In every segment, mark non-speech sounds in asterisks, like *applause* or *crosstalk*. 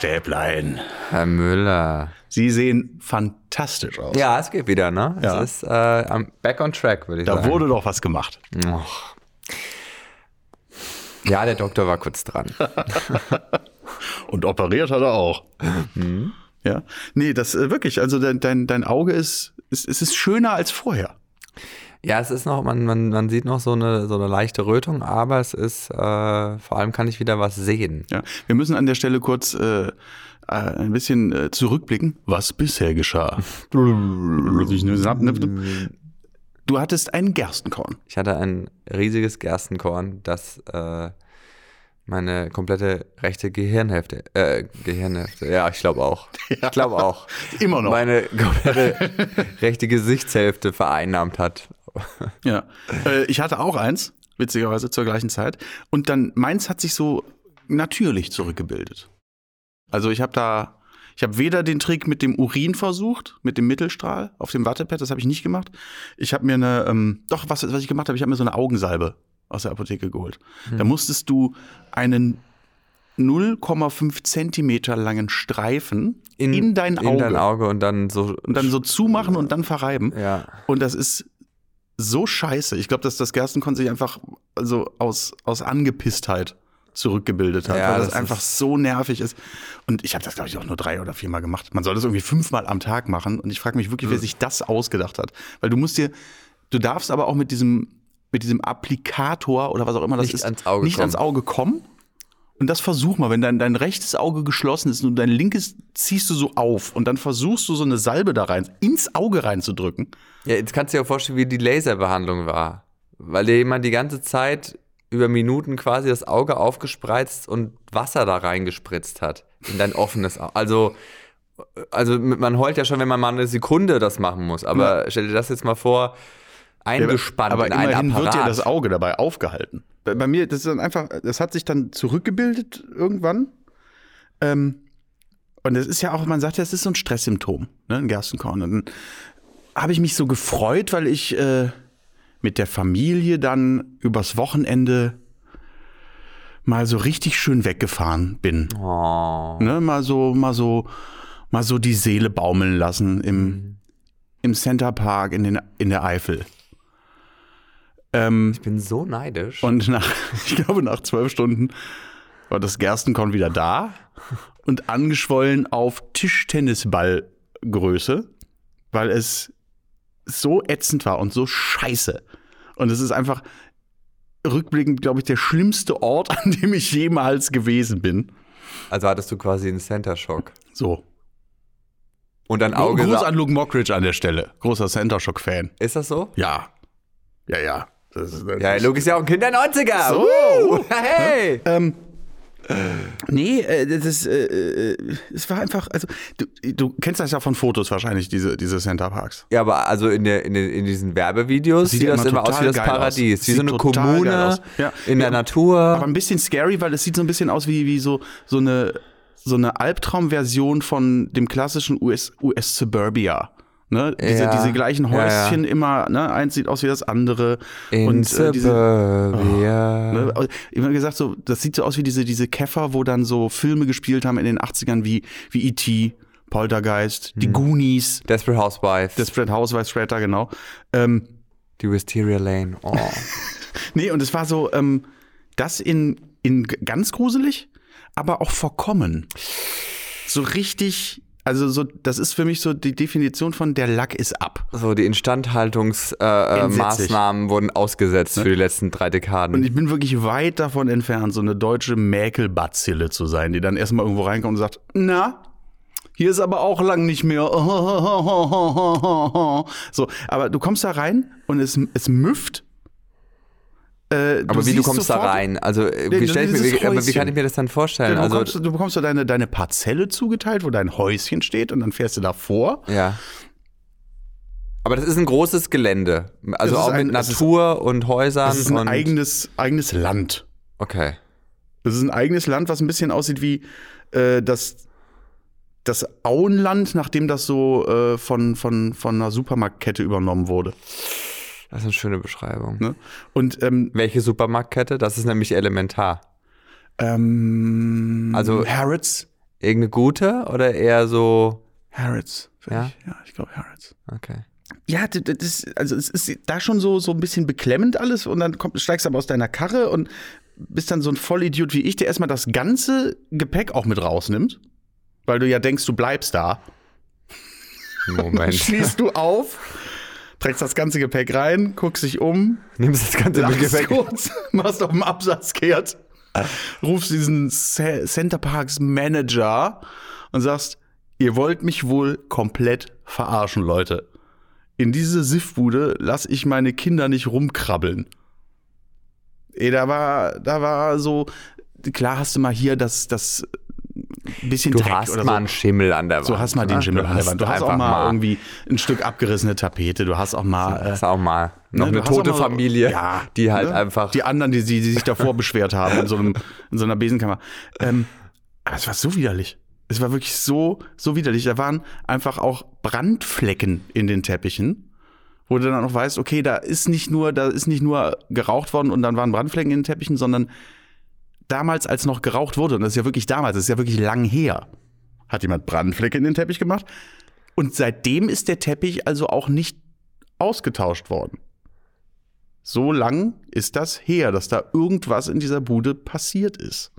Stäblein. Herr Müller. Sie sehen fantastisch aus. Ja, es geht wieder, ne? Ja. Es ist äh, back on track, würde ich Da sagen. wurde doch was gemacht. Och. Ja, der Doktor war kurz dran. *laughs* Und operiert hat er auch. Ja. Nee, das äh, wirklich, also dein, dein, dein Auge ist, ist, es ist schöner als vorher. Ja, es ist noch, man, man, man sieht noch so eine, so eine leichte Rötung, aber es ist, äh, vor allem kann ich wieder was sehen. Ja. Wir müssen an der Stelle kurz äh, äh, ein bisschen äh, zurückblicken, was bisher geschah. Du hattest ein Gerstenkorn. Ich hatte ein riesiges Gerstenkorn, das äh, meine komplette rechte Gehirnhälfte, äh, Gehirnhälfte, ja, ich glaube auch. Ich glaube auch. Immer noch. Meine komplette rechte Gesichtshälfte vereinnahmt hat. *laughs* Ja. Äh, ich hatte auch eins, witzigerweise zur gleichen Zeit. Und dann meins hat sich so natürlich zurückgebildet. Also ich habe da, ich habe weder den Trick mit dem Urin versucht, mit dem Mittelstrahl auf dem Wattepad, das habe ich nicht gemacht. Ich habe mir eine, ähm, doch, was, was ich gemacht habe, ich habe mir so eine Augensalbe aus der Apotheke geholt. Da musstest du einen 0,5 Zentimeter langen Streifen in, dein Auge, In dein Auge und dann so. und dann so zumachen und dann verreiben. Ja. Und das ist so scheiße. Ich glaube, dass das Gerstenkorn sich einfach also aus, aus Angepisstheit zurückgebildet hat, Ja, weil das, das einfach so nervig ist. Und ich habe das, glaube ich, auch nur drei oder viermal gemacht. Man soll das irgendwie fünfmal am Tag machen. Und ich frage mich wirklich, wer sich das ausgedacht hat. Weil du musst dir, du darfst aber auch mit diesem, mit diesem Applikator oder was auch immer das Nicht ist, ans nicht kommen. ans Auge kommen. Und das versuch mal, wenn dein, dein rechtes Auge geschlossen ist und dein linkes ziehst du so auf und dann versuchst du so eine Salbe da rein, ins Auge reinzudrücken. ja, jetzt kannst du dir auch vorstellen, wie die Laserbehandlung war. Weil dir jemand die ganze Zeit über Minuten quasi das Auge aufgespreizt und Wasser da reingespritzt hat. In dein offenes Auge. Also, also man heult ja schon, wenn man mal eine Sekunde das machen muss. Aber stell dir das jetzt mal vor, eingespannt aber in einen Apparat. wird dir das Auge dabei aufgehalten. Bei, bei mir, das ist dann einfach, das hat sich dann zurückgebildet irgendwann. Ähm, und das ist ja auch, man sagt ja, es ist so ein Stresssymptom, ne, ein Gerstenkorn. Und dann habe ich mich so gefreut, weil ich äh, mit der Familie dann übers Wochenende mal so richtig schön weggefahren bin. oh. Ne, mal so, mal so, mal so die Seele baumeln lassen im, im Center Park in, den, in der Eifel. Ähm, Ich bin so neidisch. und nach, *laughs* ich glaube, nach zwölf Stunden war das Gerstenkorn wieder da und angeschwollen auf Tischtennisballgröße, weil es so ätzend war und so scheiße. Und es ist einfach rückblickend, glaube ich, der schlimmste Ort, *laughs* an dem ich jemals gewesen bin. also hattest du quasi einen Center Shock. So. Und dein Auge. Gruß an Luke Mockridge an der Stelle. Großer Center Shock-Fan. Ist das so? Ja. Ja, ja. Das ist, Ja, Luke ist ja auch ein Kind der 90er. So. Woo! Hey! *laughs* Ähm, nee, äh, das ist, äh, äh, es war einfach, also du, du kennst das ja von Fotos wahrscheinlich, diese, diese Center Parks. Ja, aber also in, der, in, den, in diesen Werbevideos Sieht sieht, das immer immer aus wie das geil aus. Paradies. Wie Sieht so eine Kommune aus. Ja. in der Ja, Natur. Aber ein bisschen scary, weil es sieht so ein bisschen aus wie, wie so, so eine, so eine Albtraumversion von dem klassischen US, US Suburbia. Ne? Diese, Ja. diese gleichen Ja, ja. Häuschen immer, ne? eins sieht aus wie das andere. in und äh, diese, Suburbia. Ne? Immer gesagt, so, das sieht so aus wie diese, diese Käfer, wo dann so Filme gespielt haben in den 80ern wie, wie E.T., Poltergeist, die Goonies, Desperate Housewives. Desperate Housewives später, genau. Ähm, die Wisteria Lane. Oh. *laughs* nee, und es war so, ähm, das in, in ganz gruselig, aber auch verkommen. So richtig, also so, das ist für mich so die Definition von der Lack ist ab. so, die Instandhaltungsmaßnahmen äh. Maßnahmen wurden ausgesetzt für die letzten drei Und Dekaden. ich bin wirklich weit davon entfernt, so eine deutsche Mäkelbazille zu sein, die dann erstmal irgendwo reinkommt und sagt, na, hier ist aber auch lang nicht mehr. *laughs* So, aber du kommst da rein und es, es müfft. Äh, aber wie du kommst da sofort- rein? Also, äh, wie, wie, aber wie kann ich mir das dann vorstellen? Du Also, bekommst, du bekommst so deine, deine Parzelle zugeteilt, wo dein Häuschen steht und dann fährst du davor. ja. Aber das ist ein großes Gelände. Also auch ein- mit es ist- Natur und Häusern. Das ist ein eigenes, eigenes Land. Okay. Das ist ein eigenes Land, was ein bisschen aussieht wie äh, das, das Auenland, nachdem das so äh, von, von, von einer Supermarktkette übernommen wurde. Das ist eine schöne Beschreibung. Ne? Und ähm, Welche Supermarktkette? Das ist nämlich elementar. ähm, Also- Harrods. Irgendeine gute oder eher so. Harrods. Ja? Ja, ich glaube Harrods. Okay. Ja, das, also es ist da schon so, so ein bisschen beklemmend alles und dann komm, steigst du aber aus deiner Karre und bist dann so ein Vollidiot wie ich, der erstmal das ganze Gepäck auch mit rausnimmt, weil du ja denkst, du bleibst da. Moment. *laughs* Schließt du auf, trägst das ganze Gepäck rein, guckst dich um, Nimmst das ganze Gepäck. kurz, *laughs* machst auf dem Absatz kehrt, rufst diesen Ce- Center Parks Manager und sagst, ihr wollt mich wohl komplett verarschen, Leute. In diese Siffbude lass ich meine Kinder nicht rumkrabbeln. Ey, da war, da war so, klar hast du mal hier das, das bisschen Du Dreck hast oder mal so. einen Schimmel an der Wand. So hast mal den ne? Schimmel Du an der Wand. Du hast auch einfach mal, irgendwie ein Stück abgerissene Tapete. Du hast auch mal äh, Hast auch mal noch Ne, du eine tote mal Familie, ja, die halt ne? einfach. Die anderen, die, die, die sich davor *laughs* beschwert haben in so, einem, in so einer Besenkammer. Ähm, aber es war so widerlich. Es war wirklich so, so widerlich. Da waren einfach auch Brandflecken in den Teppichen, wo du dann auch weißt, okay, da ist nicht nur, da ist nicht nur geraucht worden und dann waren Brandflecken in den Teppichen, sondern damals, als noch geraucht wurde, und das ist ja wirklich damals, das ist ja wirklich lang her, hat jemand Brandflecke in den Teppich gemacht. Und seitdem ist der Teppich also auch nicht ausgetauscht worden. So lang ist das her, dass da irgendwas in dieser Bude passiert ist.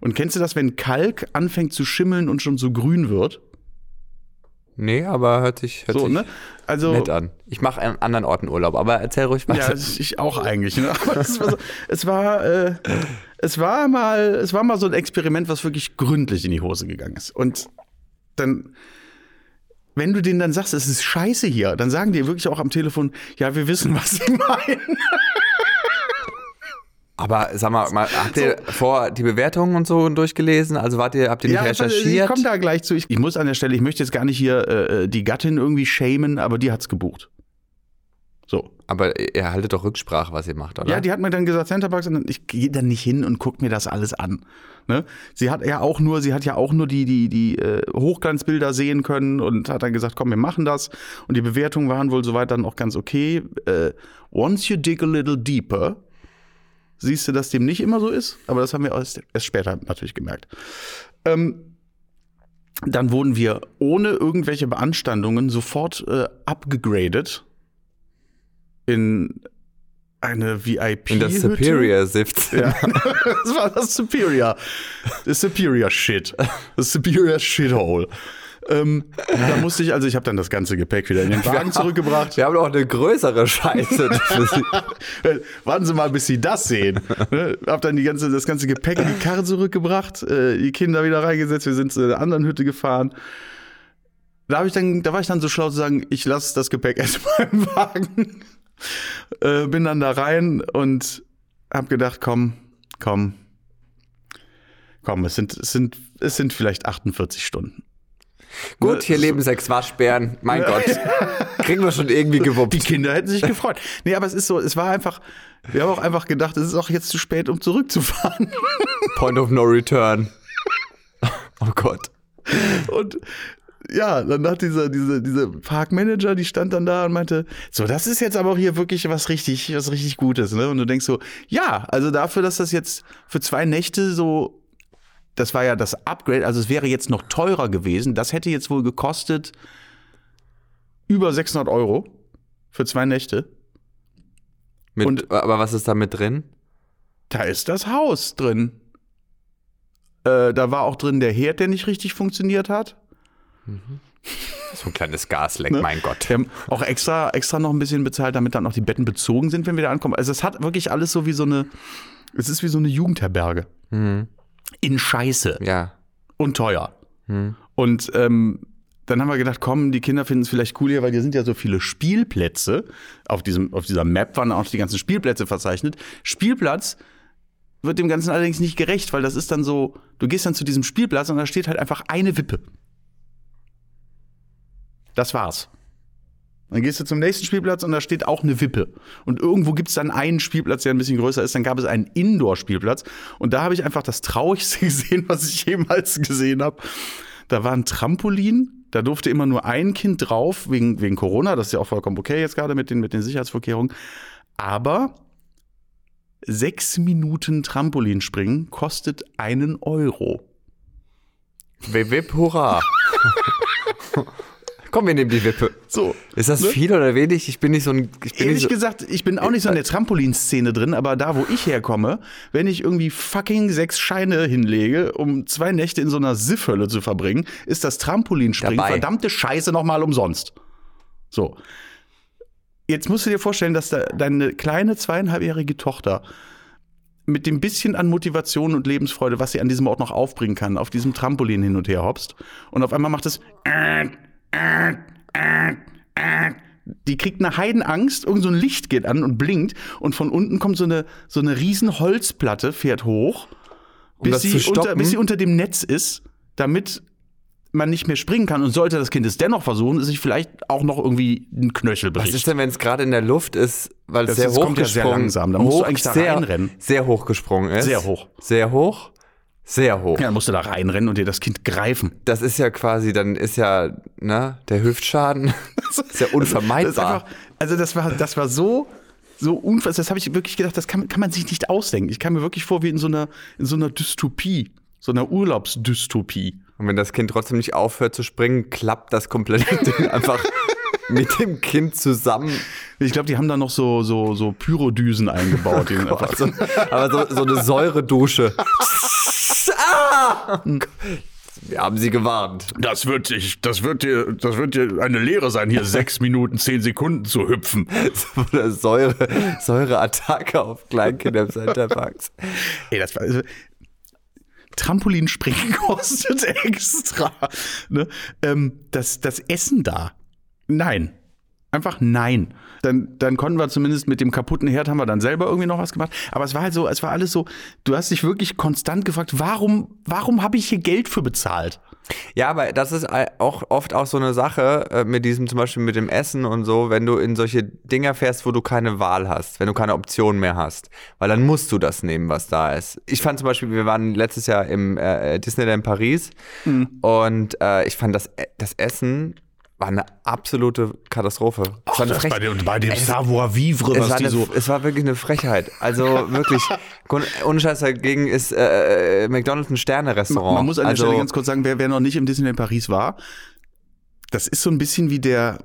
Und kennst du das, wenn Kalk anfängt zu schimmeln und schon so grün wird? Nee, aber hört sich, hört so, sich ne? Also, nett an. Ich mache an anderen Orten Urlaub, aber erzähl ruhig weiter. ja, ich auch eigentlich. Ne? *laughs* Es war, so, es, war, äh, es, war mal, es war mal so ein Experiment, was wirklich gründlich in die Hose gegangen ist. Und dann, wenn du denen dann sagst, es ist scheiße hier, dann sagen die wirklich auch am Telefon, ja, wir wissen, *laughs* was sie meinen. Aber sag mal, mal habt ihr vor die Bewertungen und so durchgelesen? Also wart ihr, habt ihr nicht Ja, ich recherchiert? komme da gleich zu. Ich, ich muss an der Stelle, ich möchte jetzt gar nicht hier äh, die Gattin irgendwie shamen, aber die hat's gebucht. So. Aber ihr haltet doch Rücksprache, was ihr macht, oder? Ja, die hat mir dann gesagt, Centerparks, ich gehe dann nicht hin und guck mir das alles an. Ne? Sie hat ja auch nur, sie hat ja auch nur die, die, die äh, Hochglanzbilder sehen können und hat dann gesagt, komm, wir machen das. Und die Bewertungen waren wohl soweit dann auch ganz okay. Äh, once you dig a little deeper, siehst du, dass dem nicht immer so ist, aber das haben wir erst, erst später natürlich gemerkt. Ähm, dann wurden wir ohne irgendwelche Beanstandungen sofort äh, abgegradet in eine VIP. In das Superior Sift. Ja, *laughs* das war das Superior. Das Superior Shit. Das Superior Shithole. Ähm, da musste ich, also ich habe dann das ganze Gepäck wieder in den Wagen zurückgebracht. Wir haben doch eine größere Scheiße. *laughs* *laughs* Warten Sie mal, bis Sie das sehen. Ne? Hab dann die ganze, das ganze Gepäck in die Karre zurückgebracht, äh, die Kinder wieder reingesetzt, wir sind zu einer anderen Hütte gefahren. Da, hab ich dann, da war ich dann so schlau zu sagen, ich lasse das Gepäck erstmal im Wagen. Äh, bin dann da rein und hab gedacht, komm, komm, komm, es sind, es sind, es sind vielleicht 48 Stunden. Gut, hier leben sechs Waschbären. Mein Gott. *laughs* Kriegen wir schon irgendwie gewuppt. Die Kinder hätten sich gefreut. Nee, aber es ist so, es war einfach, wir haben auch einfach gedacht, es ist auch jetzt zu spät, um zurückzufahren. Point of no return. *laughs* Oh Gott. Und ja, dann hat dieser, diese, diese Parkmanager, die stand dann da und meinte, so, das ist jetzt aber auch hier wirklich was richtig, was richtig Gutes, ne? Und du denkst so, ja, also dafür, dass das jetzt für zwei Nächte so, das war ja das Upgrade, also es wäre jetzt noch teurer gewesen, das hätte jetzt wohl gekostet über 600 Euro für zwei Nächte. Mit, Und- aber was ist da mit drin? Da ist das Haus drin. Äh, da war auch drin der Herd, der nicht richtig funktioniert hat. So ein kleines Gasleck, Ne? mein Gott. Wir haben auch extra, extra noch ein bisschen bezahlt, damit dann auch die Betten bezogen sind, wenn wir da ankommen. Also es hat wirklich alles so wie so eine, es ist wie so eine Jugendherberge. In Scheiße Ja. und teuer. Und ähm, dann haben wir gedacht, komm, die Kinder finden es vielleicht cool hier, weil hier sind ja so viele Spielplätze. Auf, diesem, auf dieser Map waren auch die ganzen Spielplätze verzeichnet. Spielplatz wird dem Ganzen allerdings nicht gerecht, weil das ist dann so, du gehst dann zu diesem Spielplatz und da steht halt einfach eine Wippe. Das war's. Dann gehst du zum nächsten Spielplatz und da steht auch eine Wippe. Und irgendwo gibt es dann einen Spielplatz, der ein bisschen größer ist. Dann gab es einen Indoor-Spielplatz. Und da habe ich einfach das Traurigste *laughs* gesehen, was ich jemals gesehen habe. Da war ein Trampolin. Da durfte immer nur ein Kind drauf, wegen, wegen Corona. Das ist ja auch vollkommen okay jetzt gerade mit den, mit den Sicherheitsvorkehrungen. Aber sechs Minuten Trampolinspringen kostet einen Euro. Wip, wip, hurra. *laughs* Komm, wir nehmen die Wippe. So. Ist das Ne? viel oder wenig? Ich bin nicht so ein. Ich bin Ehrlich so, gesagt, ich bin auch nicht so in der Trampolinszene drin, aber da, wo ich herkomme, wenn ich irgendwie fucking sechs Scheine hinlege, um zwei Nächte in so einer Siffhölle zu verbringen, ist das Trampolinspringen Dabei. verdammte Scheiße nochmal umsonst. So. Jetzt musst du dir vorstellen, dass da deine kleine zweieinhalbjährige Tochter mit dem bisschen an Motivation und Lebensfreude, was sie an diesem Ort noch aufbringen kann, auf diesem Trampolin hin und her hopst. Und auf einmal macht es. Die kriegt eine Heidenangst, irgend so ein Licht geht an und blinkt und von unten kommt so eine, so eine riesen Holzplatte, fährt hoch, bis, das sie unter, bis sie unter dem Netz ist, damit man nicht mehr springen kann. Und sollte das Kind es dennoch versuchen, ist sich vielleicht auch noch irgendwie ein Knöchel was bricht. ist denn, wenn es gerade in der Luft ist, weil es sehr ist- hoch kommt ja sehr langsam. Da musst du hoch, eigentlich da sehr, reinrennen. Sehr hoch gesprungen ist. Sehr hoch. Sehr hoch. Sehr hoch. Ja, dann musst du da reinrennen und dir das Kind greifen. Das ist ja quasi, dann ist ja, ne, der Hüftschaden *laughs* ist ja unvermeidbar. Das ist einfach, also das war, das war so, so unfassbar. Das habe ich wirklich gedacht, das kann, kann man sich nicht ausdenken. Ich kam mir wirklich vor wie in so einer, in so einer Dystopie, so einer Urlaubsdystopie. Und wenn das Kind trotzdem nicht aufhört zu springen, klappt das komplette Ding *laughs* einfach mit dem Kind zusammen. Ich glaube, die haben da noch so, so, so Pyrodüsen eingebaut. die einfach so, Aber so, so eine Säuredusche. *laughs* ah! *laughs* Wir haben sie gewarnt. das wird, ich, das wird dir, das wird dir eine Lehre sein, hier sechs *laughs* Minuten, zehn Sekunden zu hüpfen. So eine Säure, Säureattacke auf Kleinkinder im Centerparks. Ey, das war, also, Trampolinspringen *laughs* kostet extra. Ne? Ähm, das, das Essen da, nein. Einfach nein. Dann, dann konnten wir zumindest mit dem kaputten Herd haben wir dann selber irgendwie noch was gemacht. Aber es war halt so, es war alles so, du hast dich wirklich konstant gefragt, warum, warum habe ich hier Geld für bezahlt? Ja, aber das ist auch oft auch so eine Sache äh, mit diesem zum Beispiel mit dem Essen und so, wenn du in solche Dinger fährst, wo du keine Wahl hast, wenn du keine Option mehr hast, weil dann musst du das nehmen, was da ist. Ich fand zum Beispiel, wir waren letztes Jahr im äh, Disneyland Paris und äh, ich fand das, E- das Essen war eine absolute Katastrophe. Es war eine Frech- dem, bei dem Es- Savoir Vivre, es was war, die eine, so. es war wirklich eine Frechheit. Also *laughs* wirklich, ohne Scheiß dagegen ist äh, McDonald's ein Sterne-Restaurant. Man muss an der also, Stelle ganz kurz sagen, wer, wer noch nicht im Disneyland Paris war, das ist so ein bisschen wie der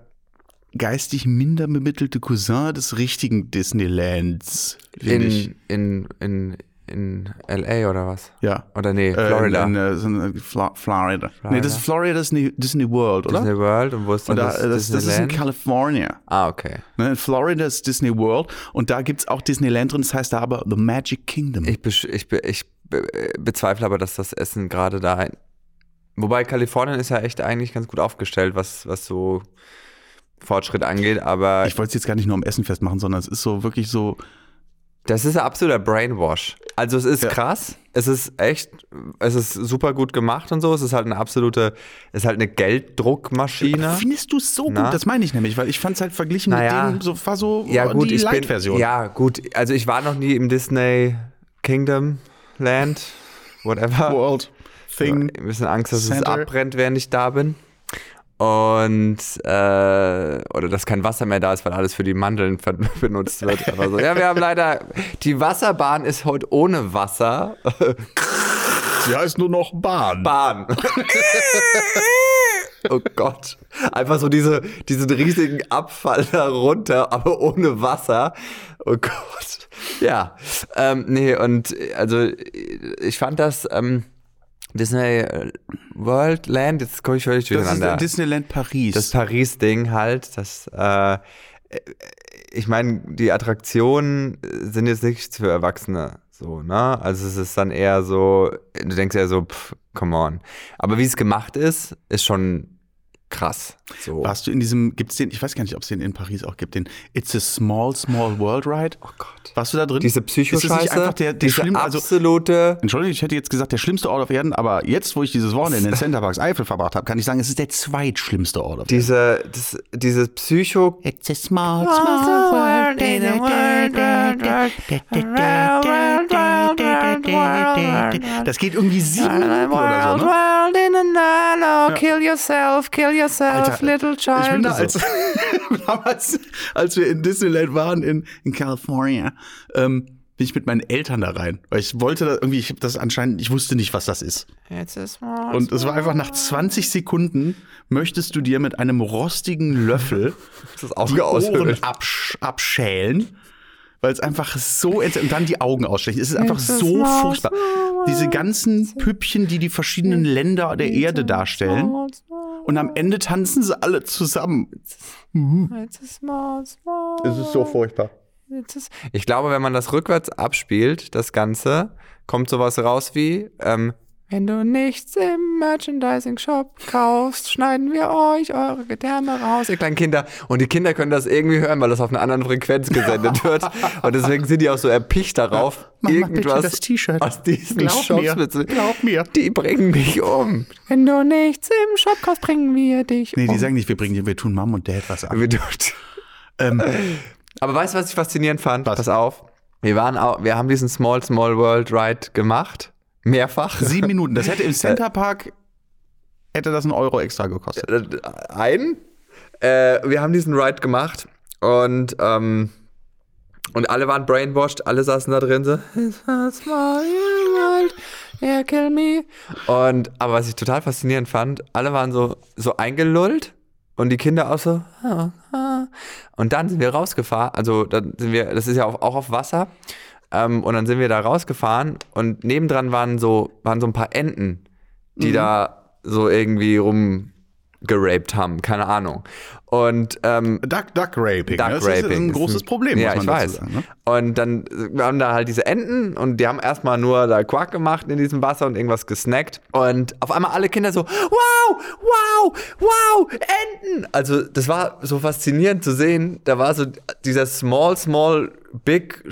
geistig minder bemittelte Cousin des richtigen Disneylands, in, in, in, in LA oder was? Ja. Oder nee, Äh, Florida. In, in, äh, eine Fla Florida. Nee, das ist Florida Disney, Disney World, oder? Disney World und wo ist dann da, das, das, das ist in? California. ah, okay. Ne, in Florida ist Disney World und da gibt es auch Disneyland drin, das heißt da aber The Magic Kingdom. Ich, besch- ich, be- ich be- bezweifle aber, dass das Essen gerade da. Wobei Kalifornien ist ja echt eigentlich ganz gut aufgestellt, was, was so Fortschritt angeht, aber Ich wollte es jetzt gar nicht nur am Essen festmachen, sondern es ist so wirklich so, Das ist ein absoluter Brainwash. Also es ist Ja. krass, es ist echt, es ist super gut gemacht und so. Es ist halt eine absolute, es ist halt eine Gelddruckmaschine. Findest du es so Na? gut? Das meine ich nämlich, weil ich fand es halt verglichen Naja. mit dem, so, war so Ja gut, die ich Light-Version. ja gut, also ich war noch nie im Disney Kingdom Land, whatever. World Thing. Ein bisschen Angst, dass es Center. abbrennt, während ich da bin. Und äh, oder dass kein Wasser mehr da ist, weil alles für die Mandeln *laughs* benutzt wird. Aber so, ja, wir haben leider die Wasserbahn ist heute ohne Wasser. Sie heißt nur noch Bahn. Bahn. *laughs* oh Gott. Einfach so diese, diesen riesigen Abfall da runter, aber ohne Wasser. Oh Gott. Ja. Ähm, nee, und also ich fand das ähm, Disney äh, World Land, jetzt komme ich völlig das ist durcheinander. Disneyland Paris. Das Paris-Ding halt, das, äh, ich meine, die Attraktionen sind jetzt nichts für Erwachsene, so, ne? Also es ist dann eher so, du denkst ja so, pff, come on. Aber wie es gemacht ist, ist schon krass. So. Warst du in diesem, gibt's den, ich weiß gar nicht, ob es den in Paris auch gibt, den It's a Small, Small World Ride? Oh Gott. Warst du da drin? Diese Ist Psychoscheiße, einfach der, der diese schlimm, also, absolute, Entschuldigung, ich hätte jetzt gesagt, der schlimmste Ort auf Erden, aber jetzt, wo ich dieses Wochenende in Centerparks Eifel verbracht habe, kann ich sagen, es ist der zweitschlimmste Ort auf Erden. diese, das, dieses Psycho, It's a small, small world in a world. Das geht irgendwie sieben Minuten oder so, ne? In a kill yourself, kill yourself, Alter, little child. Ich bin da So. als, *laughs* damals, als wir in Disneyland waren in, in California, ähm, bin ich mit meinen Eltern da rein. Weil ich wollte da irgendwie, ich habe das anscheinend, ich wusste nicht, was das ist. Jetzt ist mal. Und es war einfach nach 20 Sekunden, möchtest du dir mit einem rostigen Löffel *laughs* die. Ohren absch abschälen, weil es einfach so und dann die Augen ausstechen. Es ist einfach so furchtbar. Diese ganzen Püppchen, die die verschiedenen Länder der Erde darstellen. Und am Ende tanzen sie alle zusammen. Es ist so furchtbar. Ich glaube, wenn man das rückwärts abspielt, das Ganze, kommt sowas raus wie, ähm, wenn du nichts im Merchandising-Shop kaufst, schneiden wir euch eure Gedärme raus, ihr kleinen Kinder. Und die Kinder können das irgendwie hören, weil das auf einer anderen Frequenz gesendet *laughs* wird. Und deswegen sind die auch so erpicht darauf, Mach mal bitte irgendwas das T-Shirt. aus diesen Glaub Shops mir. Glaub mir. Die bringen mich um. Wenn du nichts im Shop kaufst, bringen wir dich Nee, um. die sagen nicht, wir bringen dir, wir tun Mom und Dad was an. Wir- Ähm, Aber weißt du, was ich faszinierend fand? Was? Pass auf. Wir waren auch, wir haben diesen Small Small World Ride gemacht. Mehrfach. sieben Minuten. Das hätte im Center Park, hätte das einen Euro extra gekostet. Äh, Ein. Äh, wir haben diesen Ride gemacht und, ähm, und alle waren brainwashed, alle saßen da drin so. "It's yeah, kill me. Und, aber was ich total faszinierend fand, alle waren so, so eingelullt und die Kinder auch so. "Ah, ah." Und dann sind wir rausgefahren, also dann sind wir, das ist ja auch auf Wasser. Ähm, und dann sind wir da rausgefahren und nebendran waren so, waren so ein paar Enten, die da so irgendwie rumgeraped haben, keine Ahnung. Und ähm, Duck, Duck Raping. Duck ne? das Raping ist ein großes Problem, ja, muss ich weiß. sagen. Ne? Und dann wir haben da halt diese Enten und die haben erstmal nur da Quark gemacht in diesem Wasser und irgendwas gesnackt. Und auf einmal alle Kinder so, wow, wow, wow, Enten. Also das war so faszinierend zu sehen. Da war so dieser small, small, big,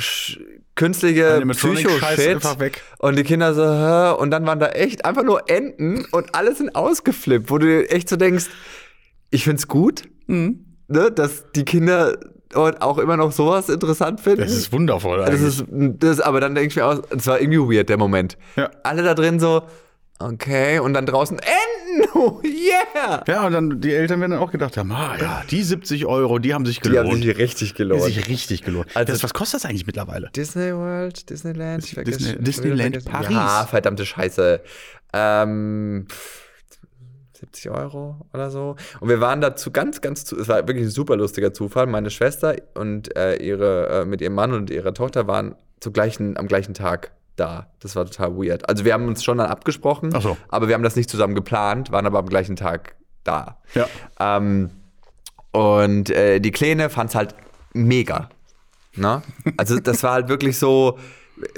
künstliche Psycho-Shit. einfach weg. Und die Kinder so, Hä? und dann waren da echt einfach nur Enten und alle sind ausgeflippt, wo du echt so denkst, ich find's gut, Mhm. ne, dass die Kinder dort auch immer noch sowas interessant finden. Das ist wundervoll. Das ist, das, aber dann denke ich mir aus, es war irgendwie weird, der Moment. Ja. Alle da drin so, okay, und dann draußen Enten, *laughs* oh yeah! ja, und dann die Eltern werden dann auch gedacht haben, ah ja, die 70 Euro, die haben sich Die gelohnt. haben sich richtig Die gelohnt. haben sich richtig gelohnt. Also- das, was kostet das eigentlich mittlerweile? Disney World, Disneyland, vergesse- Disney- Disneyland Paris. Ja, verdammte Scheiße. Ähm, pff, 70 Euro oder so. Und wir waren dazu ganz, ganz zu. Es war wirklich ein super lustiger Zufall. Meine Schwester und äh, ihre, äh, mit ihrem Mann und ihrer Tochter waren zu gleichen, am gleichen Tag da. Das war total weird. Also wir haben uns schon dann abgesprochen, so. aber wir haben das nicht zusammen geplant, waren aber am gleichen Tag da. Ja. Ähm, und äh, die Kleine fand es halt mega. Ne? Also das war halt wirklich so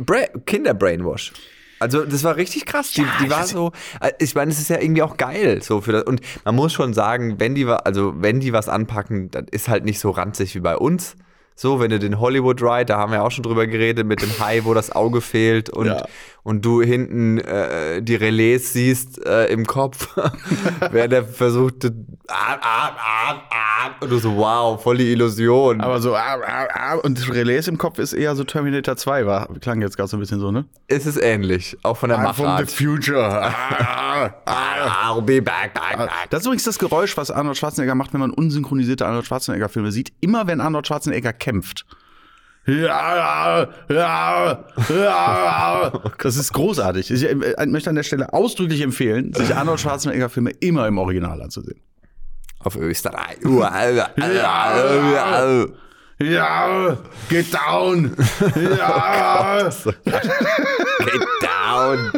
Bra Kinder-Brainwash. Also das war richtig krass. Die, Ja, die ich war so, äh, ich meine, es ist ja irgendwie auch geil so für das. Und man muss schon sagen, wenn die, also wenn die was anpacken, das ist halt nicht so ranzig wie bei uns. So, wenn du den Hollywood Ride, da haben wir auch schon drüber geredet, mit dem Hai, wo das Auge fehlt und, Ja. Und du hinten äh, die Relais siehst äh, im Kopf, *laughs* während er versucht, ah, ah, ah, ah, und du so, wow, voll die Illusion. Aber so, ah, ah, ah, und Relais im Kopf ist eher so Terminator 2, war, klang jetzt gerade so ein bisschen so, ne? es ist ähnlich, auch von der I'm from the Machart. future. Ah, ah, ah. I'll be back, back, back. Das ist übrigens das Geräusch, was Arnold Schwarzenegger macht, wenn man unsynchronisierte Arnold Schwarzenegger-Filme sieht. Immer wenn Arnold Schwarzenegger kämpft. Ja, ja, ja. Das ist großartig. Ich äh, möchte an der Stelle ausdrücklich empfehlen, sich *laughs* Arnold Schwarzenegger-Filme immer im Original anzusehen. Auf Österreich. *laughs* Ja, get down. *laughs* Ja. Get down.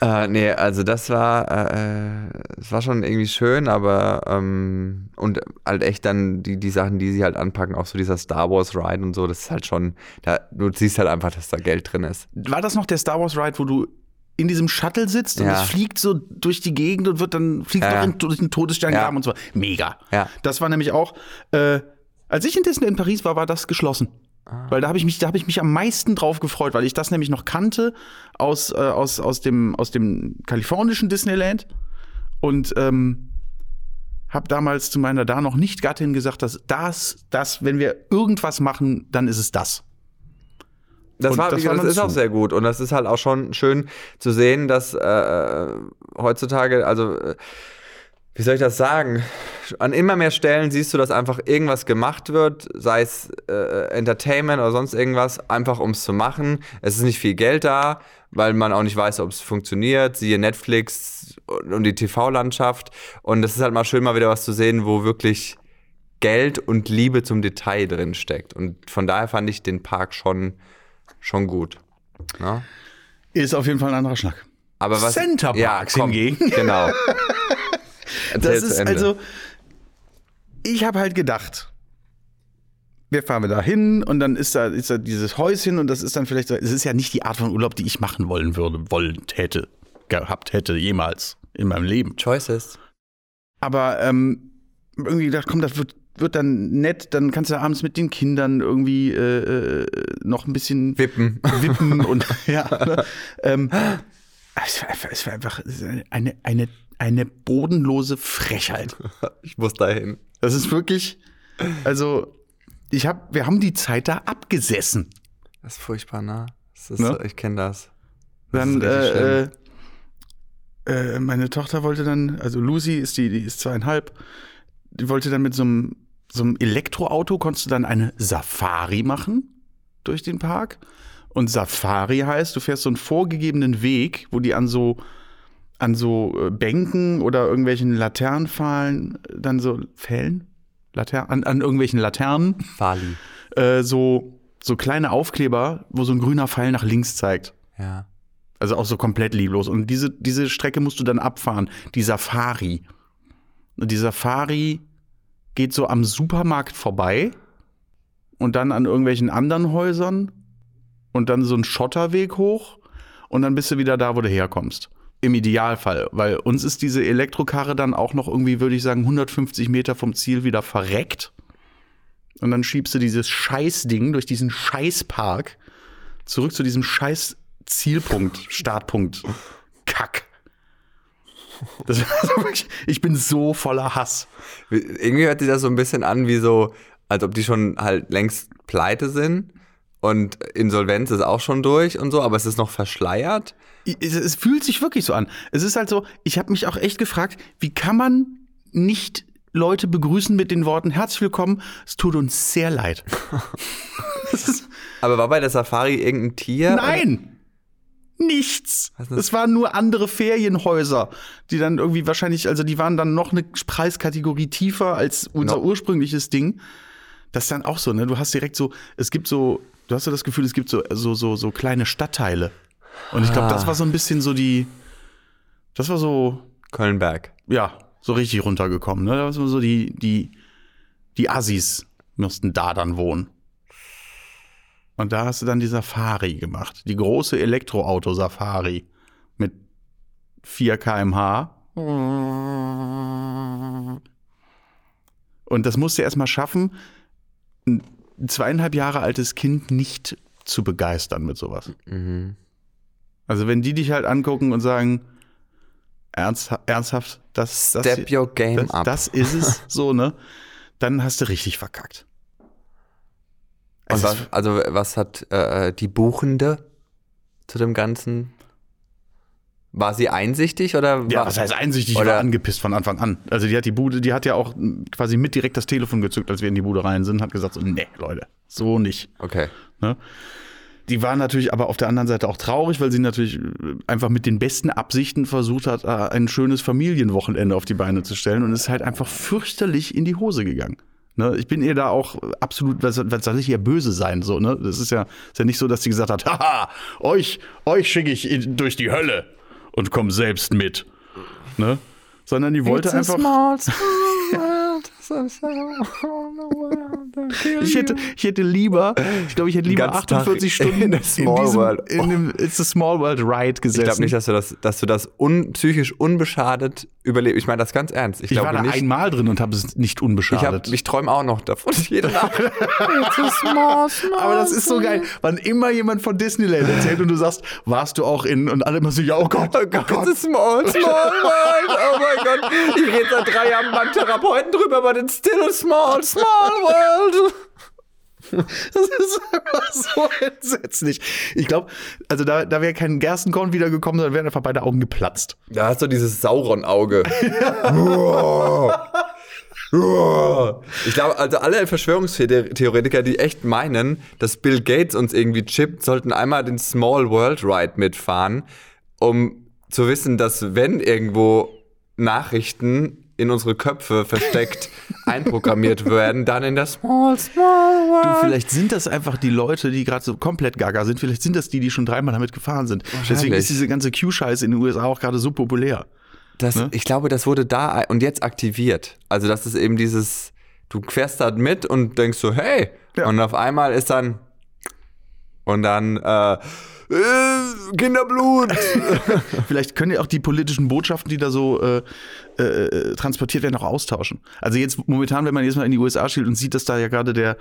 Äh, nee, also das war, äh, es war schon irgendwie schön, aber ähm, und halt echt dann die, die Sachen, die sie halt anpacken, auch so dieser Star Wars Ride und so, das ist halt schon, da, du siehst halt einfach, dass da Geld drin ist. War das noch der Star Wars Ride, wo du in diesem Shuttle sitzt und Ja. es fliegt so durch die Gegend und wird dann fliegt Ja, noch in, durch den Todessterngraben Ja. und so. Mega. Ja. Das war nämlich auch, äh, als ich in Disney in Paris war, war das geschlossen. Ah. Weil da habe ich mich, da habe ich mich am meisten drauf gefreut, weil ich das nämlich noch kannte aus, äh, aus, aus, dem, aus dem kalifornischen Disneyland. Und ähm, habe damals zu meiner da noch nicht Gattin gesagt, dass das, das, wenn wir irgendwas machen, dann ist es das. Das, war, das gesagt, das ist dann auch zu. sehr gut. Und das ist halt auch schon schön zu sehen, dass äh, heutzutage, also äh, wie soll ich das sagen? An immer mehr Stellen siehst du, dass einfach irgendwas gemacht wird, sei es äh, Entertainment oder sonst irgendwas, einfach um es zu machen. Es ist nicht viel Geld da, weil man auch nicht weiß, ob es funktioniert. Siehe Netflix und, die TV-Landschaft. Und es ist halt mal schön, mal wieder was zu sehen, wo wirklich Geld und Liebe zum Detail drin steckt. Und von daher fand ich den Park schon, schon gut. Ne? Ist auf jeden Fall ein anderer Schnack. Aber was, Center Parks komm, hingegen. Genau. *laughs* *laughs* Das ist also, ich habe halt gedacht, wir fahren wir da hin und dann ist da, ist da dieses Häuschen und das ist dann vielleicht, es ist ja nicht die Art von Urlaub, die ich machen wollen würde, wollen hätte, gehabt hätte, jemals in meinem Leben. Choices. Aber ähm, irgendwie gedacht, komm, das wird, wird dann nett, dann kannst du abends mit den Kindern irgendwie äh, äh, noch ein bisschen Wippen. wippen und *laughs* ja. Ne? Ähm, es, war einfach, es war einfach eine, eine, eine bodenlose Frechheit. *laughs* Ich muss dahin. Das ist wirklich, also ich hab, wir haben die Zeit da abgesessen. Das ist furchtbar, ne? Das ist Ne? ich kenne das. Das Dann äh, äh, äh, meine Tochter wollte dann, also Lucy ist die, die ist zweieinhalb, die wollte dann mit so einem so einem Elektroauto konntest du dann eine Safari machen durch den Park. Und Safari heißt, du fährst so einen vorgegebenen Weg, wo die an so an so äh, Bänken oder irgendwelchen Laternenpfahlen äh, dann so Pfählen? Later an, an irgendwelchen Laternen Bali. äh, so, so kleine Aufkleber, wo so ein grüner Pfeil nach links zeigt. Ja. Also auch so komplett lieblos. Und diese, diese Strecke musst du dann abfahren. Die Safari. Und die Safari geht so am Supermarkt vorbei und dann an irgendwelchen anderen Häusern und dann so ein Schotterweg hoch und dann bist du wieder da, wo du herkommst. Im Idealfall, weil uns ist diese Elektrokarre dann auch noch irgendwie, würde ich sagen, 150 Meter vom Ziel wieder verreckt. Und dann schiebst du dieses Scheißding durch diesen Scheißpark zurück zu diesem scheiß Zielpunkt, *laughs* Startpunkt. Kack. Das ich bin so voller Hass. Irgendwie hört sich das so ein bisschen an wie so, als ob die schon halt längst pleite sind und Insolvenz ist auch schon durch und so, aber es ist noch verschleiert. Es, es fühlt sich wirklich so an. Es ist halt so, ich habe mich auch echt gefragt, wie kann man nicht Leute begrüßen mit den Worten herzlich willkommen, es tut uns sehr leid. *laughs* Aber war bei der Safari irgendein Tier? nein! Nichts. Ist das? Es waren nur andere Ferienhäuser, die dann irgendwie wahrscheinlich, also die waren dann noch eine Preiskategorie tiefer als unser No. ursprüngliches Ding. Das ist dann auch so, ne? Du hast direkt so, es gibt so, du hast so das Gefühl, es gibt so, so, so, so kleine Stadtteile. Und ich glaube, Ah. das war so ein bisschen so die, das war so, Kölnberg. ja, so richtig runtergekommen, ne? Das war so die, die, die Assis müssten da dann wohnen. Und da hast du dann die Safari gemacht. Die große Elektroauto-Safari mit 4 kmh. Und das musst du erstmal schaffen, zweieinhalb Jahre altes Kind nicht zu begeistern mit sowas. Mhm. Also wenn die dich halt angucken und sagen, ernsthaft, ernsthaft das, das, Step your game das, up. das ist es, *laughs* so, ne? Dann hast du richtig verkackt. Und was, also was hat äh, die Buchende zu dem Ganzen? War sie einsichtig oder Ja, was heißt einsichtig? Die Oder- war angepisst von Anfang an. Also die hat die Bude, die hat ja auch quasi mit direkt das Telefon gezückt, als wir in die Bude rein sind, hat gesagt so, nee, Leute, so nicht. Okay. Ne? Die war natürlich aber auf der anderen Seite auch traurig, weil sie natürlich einfach mit den besten Absichten versucht hat, äh, ein schönes Familienwochenende auf die Beine zu stellen und ist halt einfach fürchterlich in die Hose gegangen. Ne? Ich bin ihr da auch absolut, was, was soll ich ihr böse sein? So, ne? Das ist ja, ist ja nicht so, dass sie gesagt hat, *laughs* haha, euch, euch schicke ich in, durch die Hölle und komm selbst mit. Ne? Sondern die wollte einfach. Ich hätte, ich hätte lieber, ich glaube, ich hätte lieber ganzen Tag 48 Stunden in der Small diesem, World. in dem It's a Small World Ride gesessen. Ich glaube nicht, dass du das, dass du das un, psychisch unbeschadet überlebst. Ich meine das ganz ernst. Ich, ich war da nicht. einmal drin und habe es nicht ich, unbeschadet. hab, ich träume auch noch davon. *laughs* Jede Nacht. Aber das ist so geil, wann immer jemand von Disneyland erzählt und du sagst, warst du auch in und alle immer so, ja, oh Gott, Oh Gott, it's a small, small world. Oh mein Gott. Ich rede seit drei Jahren beim Therapeuten drüber, aber it's still a small, small world. Das ist einfach so entsetzlich. Ich glaube, also da, da wäre kein Gerstenkorn wiedergekommen, sondern wären einfach beide Augen geplatzt. Da hast du dieses Sauron-Auge. *laughs* ich glaube, also alle Verschwörungstheoretiker, die echt meinen, dass Bill Gates uns irgendwie chippt, sollten einmal den Small World Ride mitfahren, um zu wissen, dass wenn irgendwo Nachrichten in unsere Köpfe versteckt *laughs* einprogrammiert werden, dann in das Small, Small World. Du, vielleicht sind das einfach die Leute, die gerade so komplett gaga sind. Vielleicht sind das die, die schon dreimal damit gefahren sind. Deswegen ist diese ganze Q-Scheiße in den USA auch gerade so populär. Das, Ne? Ich glaube, das wurde da und jetzt aktiviert. Also das ist eben dieses, du fährst da mit und denkst so, hey, Ja. und auf einmal ist dann und dann äh, äh, Kinderblut. *laughs* Vielleicht können ja auch die politischen Botschaften, die da so äh, äh, transportiert werden, auch austauschen. Also jetzt momentan, wenn man jetzt mal in die USA schielt und sieht, dass da ja gerade der,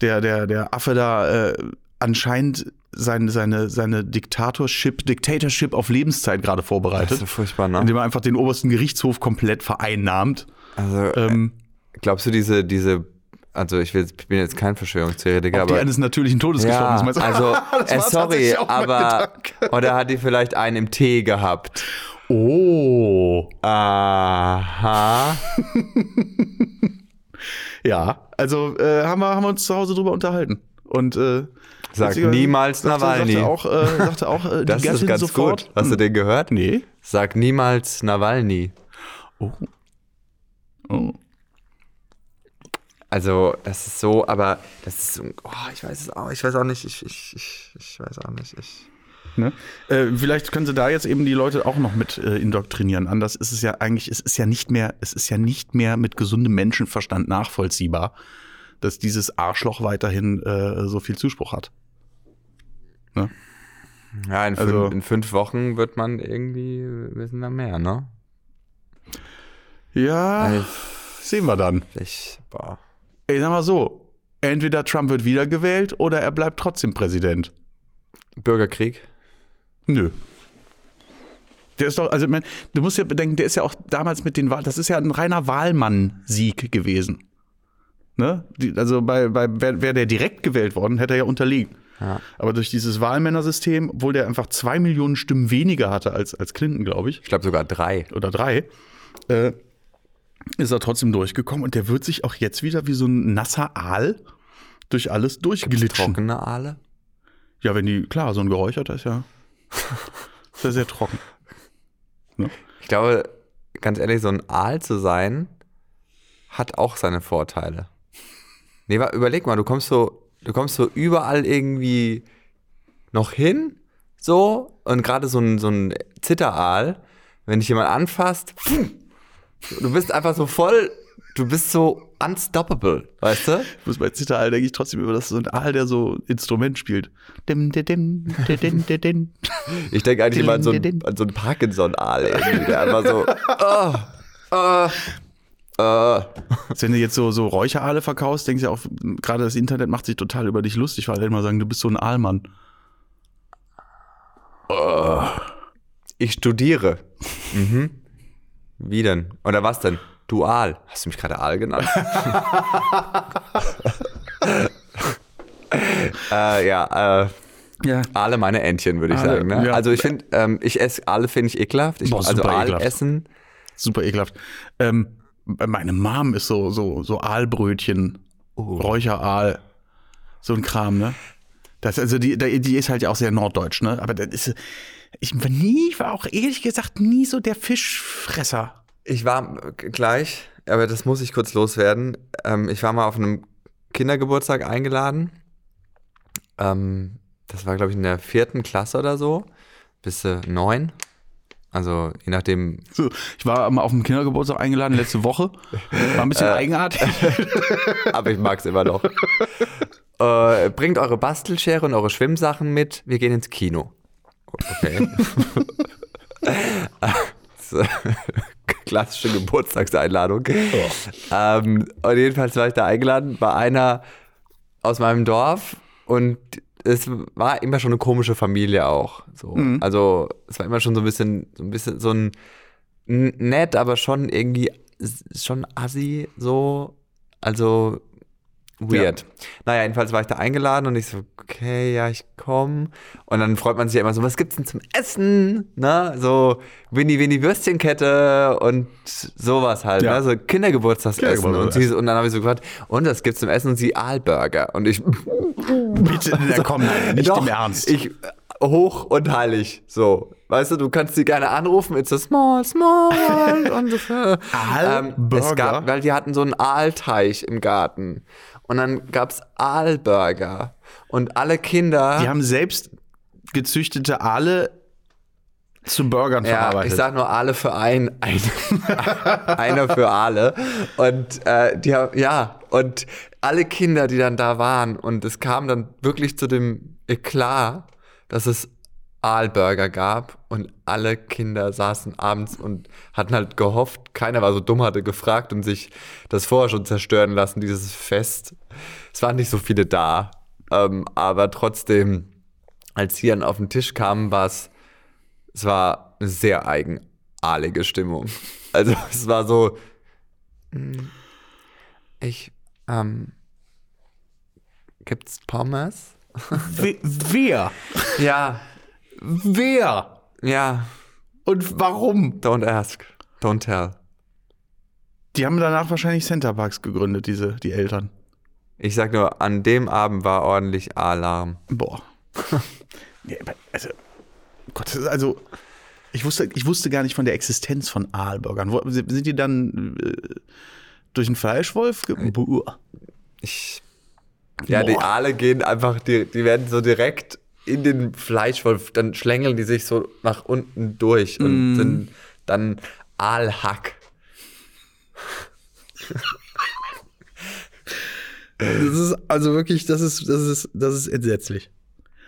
der, der, der Affe da äh, anscheinend seine, seine, seine Diktatorship, Dictatorship auf Lebenszeit gerade Das vorbereitet, ist so furchtbar, ne? indem er einfach den obersten Gerichtshof komplett vereinnahmt. Also Ähm, glaubst du diese, diese, also ich, will, ich bin jetzt kein Verschwörungstheoretiker, auf die aber eines natürlichen Todes gestorben ja, ist. meinst du? also *laughs* äh, sorry, aber oder hat die vielleicht einen im Tee gehabt? Oh. Aha. *laughs* Ja, also äh, haben, wir, haben wir uns zu Hause drüber unterhalten. Und äh, Sag niemals sagte, Nawalny. Sagte auch, äh, sagte auch äh, die Das ist Gattin ganz sofort. gut. Hast du den gehört? Nee. Sag niemals Nawalny. Oh. Oh. Also, das ist so, aber das ist so, oh, ich weiß es auch, ich weiß auch nicht, ich, ich, ich, ich weiß auch nicht, ich. Ne? Äh, vielleicht können sie da jetzt eben die Leute auch noch mit äh, indoktrinieren. Anders ist es ja eigentlich, es ist ja nicht mehr, es ist ja nicht mehr mit gesundem Menschenverstand nachvollziehbar, dass dieses Arschloch weiterhin äh, so viel Zuspruch hat. Ne? Ja, in, Also- fünf, in fünf Wochen wird man irgendwie, wissen wir mehr, ne? Ja, Also, sehen wir dann. ich, boah. Ich sag mal so, entweder Trump wird wiedergewählt oder er bleibt trotzdem Präsident. Bürgerkrieg? Nö. Der ist doch, also mein, du musst ja bedenken, der ist ja auch damals mit den Wahlen, das ist ja ein reiner Wahlmann-Sieg gewesen. Ne? Die, also bei, bei wäre wär der direkt gewählt worden, hätte er ja unterliegen. Ja. Aber durch dieses Wahlmännersystem, obwohl der einfach zwei Millionen Stimmen weniger hatte als, als Clinton, glaube ich, Ich glaube sogar drei. oder drei, äh, ist er trotzdem durchgekommen und der wird sich auch jetzt wieder wie so ein nasser Aal durch alles durchglitschen. Trockene Aale? Ja, wenn die, klar, so ein geräucherter ist ja *laughs* sehr, sehr trocken. Ich glaube, ganz ehrlich, so ein Aal zu sein, hat auch seine Vorteile. Nee, überleg mal, du kommst so, du kommst so überall irgendwie noch hin, so, und gerade so ein, so ein Zitteraal, wenn dich jemand anfasst, pfuh, du bist einfach so voll, du bist so unstoppable, weißt du? Ich muss bei Zitteraal denke ich trotzdem über das so ein Aal, der so ein Instrument spielt. Dim, dim, dim, dim, dim, dim. Ich denke eigentlich immer an so einen, an so einen Parkinson-Aal der einfach so, oh, oh, äh, Wenn du jetzt so, so Räucheraale verkaufst, denkst du ja auch, gerade das Internet macht sich total über dich lustig, weil alle immer sagen, du bist so ein Aalmann. Ich studiere. Mhm. Wie denn? Oder was denn? Dual. Hast du mich gerade Aal genannt? *laughs* äh, ja, äh, Ja. Aale meine Entchen, würde ich Aale, sagen. Ne? ja. Also ich finde, ähm, ich esse Aale finde ich ekelhaft. Ich, Boah, also Aal ekelhaft. essen. Super ekelhaft. Ähm, meine Mom ist so, so, so Aalbrötchen, Räucheraal, so ein Kram, ne? Das, also die, die die ist halt ja auch sehr norddeutsch, ne? Aber das ist, ich war nie, ich war auch ehrlich gesagt nie so der Fischfresser. Ich war äh, gleich, aber das muss ich kurz loswerden. Ähm, ich war mal auf einem Kindergeburtstag eingeladen. Ähm, das war, glaube ich, in der vierten Klasse oder so. Bis äh, neun. Also je nachdem, ich war mal auf dem Kindergeburtstag eingeladen letzte Woche. War ein bisschen eigenartig. *laughs* aber ich mag es immer noch. äh, bringt eure Bastelschere und eure Schwimmsachen mit. Wir gehen ins Kino. Okay. *laughs* So, Klassische Geburtstagseinladung. Ähm, und jedenfalls war ich da eingeladen bei einer aus meinem Dorf und es war immer schon eine komische Familie auch. So. Also es war immer schon so ein bisschen, so ein bisschen so ein nett, aber schon irgendwie schon assi so. Also Weird. Naja, jedenfalls war ich da eingeladen und ich so, okay, ja, ich komme. Und dann freut man sich ja immer so, was gibt's denn zum Essen? Ne? So Winnie Winnie Würstchenkette und sowas halt, Ja. ne? So Kindergeburtstagsessen. Und, Kindergeburtstagsessen. sie, und dann habe ich so gefragt, und das gibt's zum Essen und sie Aalburger. Und ich, *laughs* Bitte, na komm, nein, nicht Doch, im Ernst. Ich, hoch und heilig. So. Weißt du, du kannst sie gerne anrufen. It's a small, small world. *laughs* Aalburger? es gab, weil die hatten so einen Aalteich im Garten. Und dann gab's Aalburger. Und alle Kinder. Die haben selbst gezüchtete Aale zu Burgern ja, verarbeitet. ich sag nur Aale für ein, ein *laughs* einer für Aale. Und äh, die haben, ja, und alle Kinder, die dann da waren, und es kam dann wirklich zu dem Eklat, dass es Aalburger gab und alle Kinder saßen abends und hatten halt gehofft, keiner war so dumm, hatte gefragt und sich das vorher schon zerstören lassen, dieses Fest. Es waren nicht so viele da, ähm, aber trotzdem, als die dann auf den Tisch kamen, war es es war eine sehr eigenartige Stimmung. *laughs* Also es war so, hm, ich, ähm, gibt's Pommes? *laughs* Wer? Ja, Wer? ja, Und warum? don't ask, don't tell. Die haben danach wahrscheinlich Centerparks gegründet, diese, die Eltern. Ich sag nur, an dem Abend war ordentlich Alarm. Boah. *laughs* nee, also, Gott, also, ich wusste, ich wusste gar nicht von der Existenz von Aalburgern. Sind die dann äh, durch einen Fleischwolf? Boah. Ich, ja, die Boah. Aale gehen einfach, die, die werden so direkt in den Fleischwolf, dann schlängeln die sich so nach unten durch und sind dann Aalhack. Das ist also wirklich, das ist, das ist, das ist entsetzlich.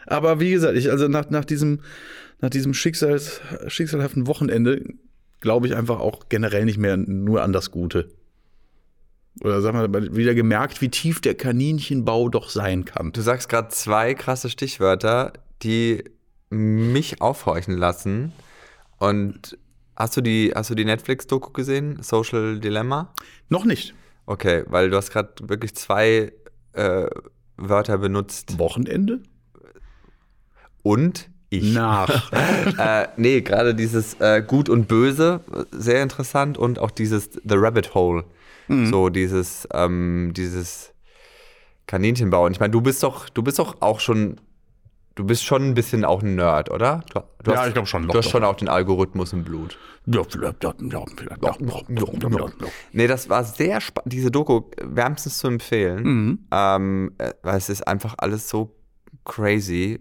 Aber wie gesagt, ich, also nach, nach diesem, nach diesem Schicksals, schicksalhaften Wochenende glaube ich einfach auch generell nicht mehr nur an das Gute. Oder sag mal, wieder gemerkt, wie tief der Kaninchenbau doch sein kann. Du sagst gerade zwei krasse Stichwörter, die mich aufhorchen lassen. Und hast du die, hast du die Netflix-Doku gesehen? Social Dilemma? Noch nicht. Okay, weil du hast gerade wirklich zwei äh, Wörter benutzt. Wochenende? Und ich. Nach. *laughs* äh, nee, gerade dieses äh, Gut und Böse, sehr interessant. Und auch dieses The Rabbit Hole. So dieses, ähm, dieses Kaninchenbau. Und ich meine, du bist doch, du bist doch auch schon, du bist schon ein bisschen auch ein Nerd, oder? Du, du Ja, hast, ich glaub schon, Du hast schon auch den Algorithmus im Blut. Nee, das war sehr spannend. Diese Doku wärmstens zu empfehlen. Mhm. Ähm, äh, weil es ist einfach alles so crazy.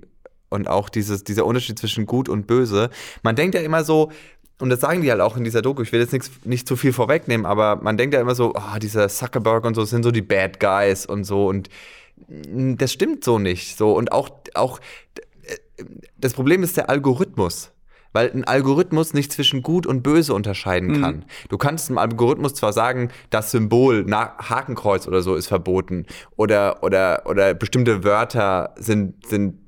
Und auch dieses, dieser Unterschied zwischen gut und böse. Man denkt ja immer so, und das sagen die halt auch in dieser Doku, ich will jetzt nichts, nicht zu viel vorwegnehmen, aber man denkt ja immer so, oh, dieser Zuckerberg und so sind so die Bad Guys und so. Und mm, das stimmt so nicht. So. Und auch, auch äh, das Problem ist der Algorithmus. Weil ein Algorithmus nicht zwischen gut und böse unterscheiden kann. Du kannst im Algorithmus zwar sagen, das Symbol Hakenkreuz oder so ist verboten oder, oder, oder bestimmte Wörter sind, sind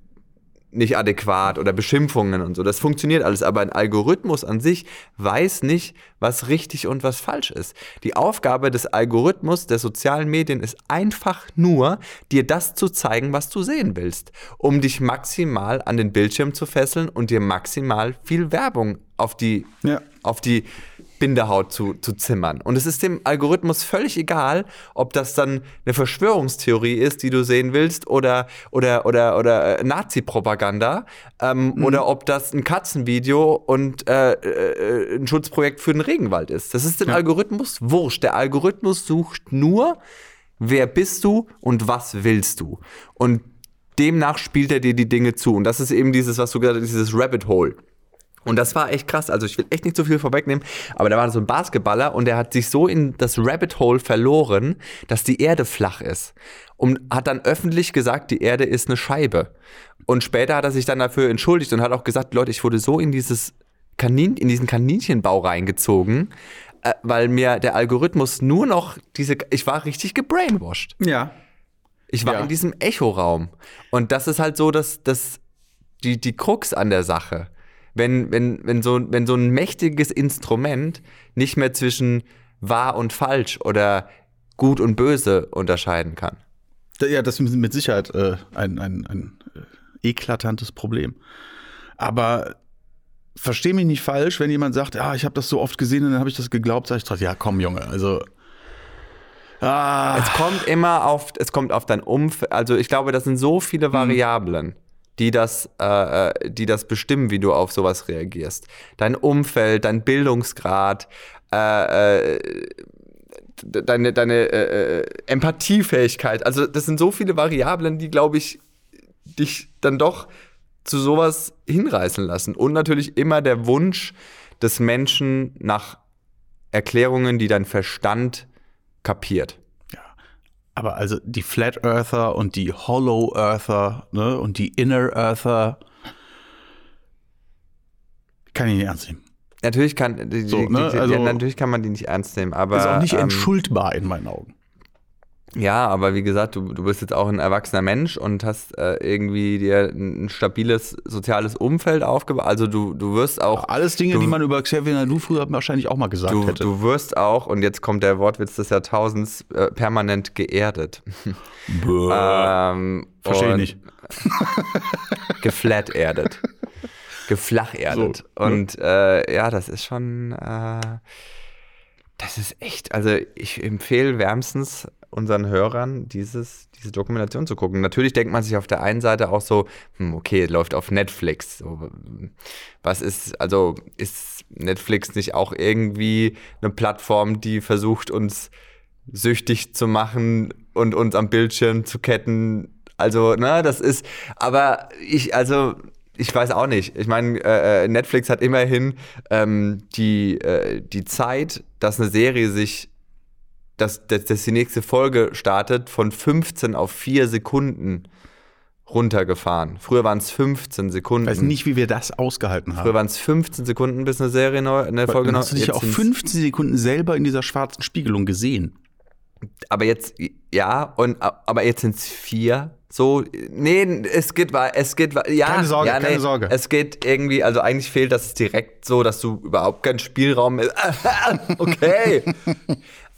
nicht adäquat oder Beschimpfungen und so. Das funktioniert alles, aber ein Algorithmus an sich weiß nicht, was richtig und was falsch ist. Die Aufgabe des Algorithmus der sozialen Medien ist einfach nur, dir das zu zeigen, was du sehen willst, um dich maximal an den Bildschirm zu fesseln und dir maximal viel Werbung auf die, Ja. auf die Bindehaut zu, zu zimmern. Und es ist dem Algorithmus völlig egal, ob das dann eine Verschwörungstheorie ist, die du sehen willst, oder, oder, oder, oder äh, Nazi-Propaganda, ähm, oder ob das ein Katzenvideo und äh, äh, ein Schutzprojekt für den Regenwald ist. Das ist dem Algorithmus wurscht. Der Algorithmus sucht nur, wer bist du und was willst du. Und demnach spielt er dir die Dinge zu. Und das ist eben dieses, was du gesagt hast, dieses Rabbit Hole. Und das war echt krass. Also ich will echt nicht so viel vorwegnehmen, aber da war so ein Basketballer und der hat sich so in das Rabbit Hole verloren, dass die Erde flach ist. Und hat dann öffentlich gesagt, die Erde ist eine Scheibe. Und später hat er sich dann dafür entschuldigt und hat auch gesagt, Leute, ich wurde so in dieses Kanin, in diesen Kaninchenbau reingezogen, äh, weil mir der Algorithmus nur noch diese, ich war richtig gebrainwashed. Ja. Ich war Ja. in diesem Echoraum. Und das ist halt so, dass, dass die, die Krux an der Sache. Wenn, wenn, wenn, so, wenn so ein mächtiges Instrument nicht mehr zwischen wahr und falsch oder gut und böse unterscheiden kann. Ja, das ist mit Sicherheit äh, ein, ein, ein äh, eklatantes Problem. Aber verstehe mich nicht falsch, wenn jemand sagt, ja, ich habe das so oft gesehen und dann habe ich das geglaubt, sage ich trotzdem, ja, komm, Junge, also. Ah. Es kommt immer auf, es kommt auf dein Umfeld. Also ich glaube, das sind so viele hm. Die das, äh, äh, die das bestimmen, wie du auf sowas reagierst. Dein Umfeld, dein Bildungsgrad, äh, äh, deine, deine äh, äh, Empathiefähigkeit. Also das sind so viele Variablen, die, glaube ich, dich dann doch zu sowas hinreißen lassen. Und natürlich immer der Wunsch des Menschen nach Erklärungen, die dein Verstand kapiert. Aber also die Flat Earther und die Hollow Earther ne, und die Inner Earther kann ich nicht ernst nehmen. Natürlich kann, die, so, ne? die, also, ja, natürlich kann man die nicht ernst nehmen, aber. Ist auch nicht ähm, entschuldbar in meinen Augen. Ja, aber wie gesagt, du, du bist jetzt auch ein erwachsener Mensch und hast äh, irgendwie dir ein stabiles soziales Umfeld aufgebaut. Also du, du wirst auch. Alles Dinge, du, die man über Xavier Nadu früher wahrscheinlich auch mal gesagt du, hätte. Du wirst auch, und jetzt kommt der Wortwitz des Jahrtausends, äh, permanent geerdet. *laughs* ähm, Verstehe ich nicht. *laughs* geflat-erdet. Geflacherdet. So, und äh, ja, das ist schon. Äh, das ist echt, also ich empfehle wärmstens unseren Hörern, dieses, diese Dokumentation zu gucken. Natürlich denkt man sich auf der einen Seite auch so, hm, okay, läuft auf Netflix. Was ist, also ist Netflix nicht auch irgendwie eine Plattform, die versucht, uns süchtig zu machen und uns am Bildschirm zu ketten? Also, ne, das ist, aber ich, also, ich weiß auch nicht. Ich meine, äh, äh, Netflix hat immerhin ähm, die, äh, die Zeit, dass eine Serie sich dass, dass, dass die nächste Folge startet, von 15 auf 4 Sekunden runtergefahren. Früher waren es 15 Sekunden. Ich weiß nicht, wie wir das ausgehalten haben. Früher waren es 15 Sekunden, bis eine Serie neu, eine Folge neu. Hast du dich auch 15 Sekunden selber in dieser schwarzen Spiegelung gesehen? Aber jetzt, ja, und aber jetzt sind es vier. So, nee, es geht, es geht, ja. Keine Sorge, ja, nee, keine Sorge. Es geht irgendwie, also eigentlich fehlt das direkt so, dass du überhaupt keinen Spielraum, *laughs* okay.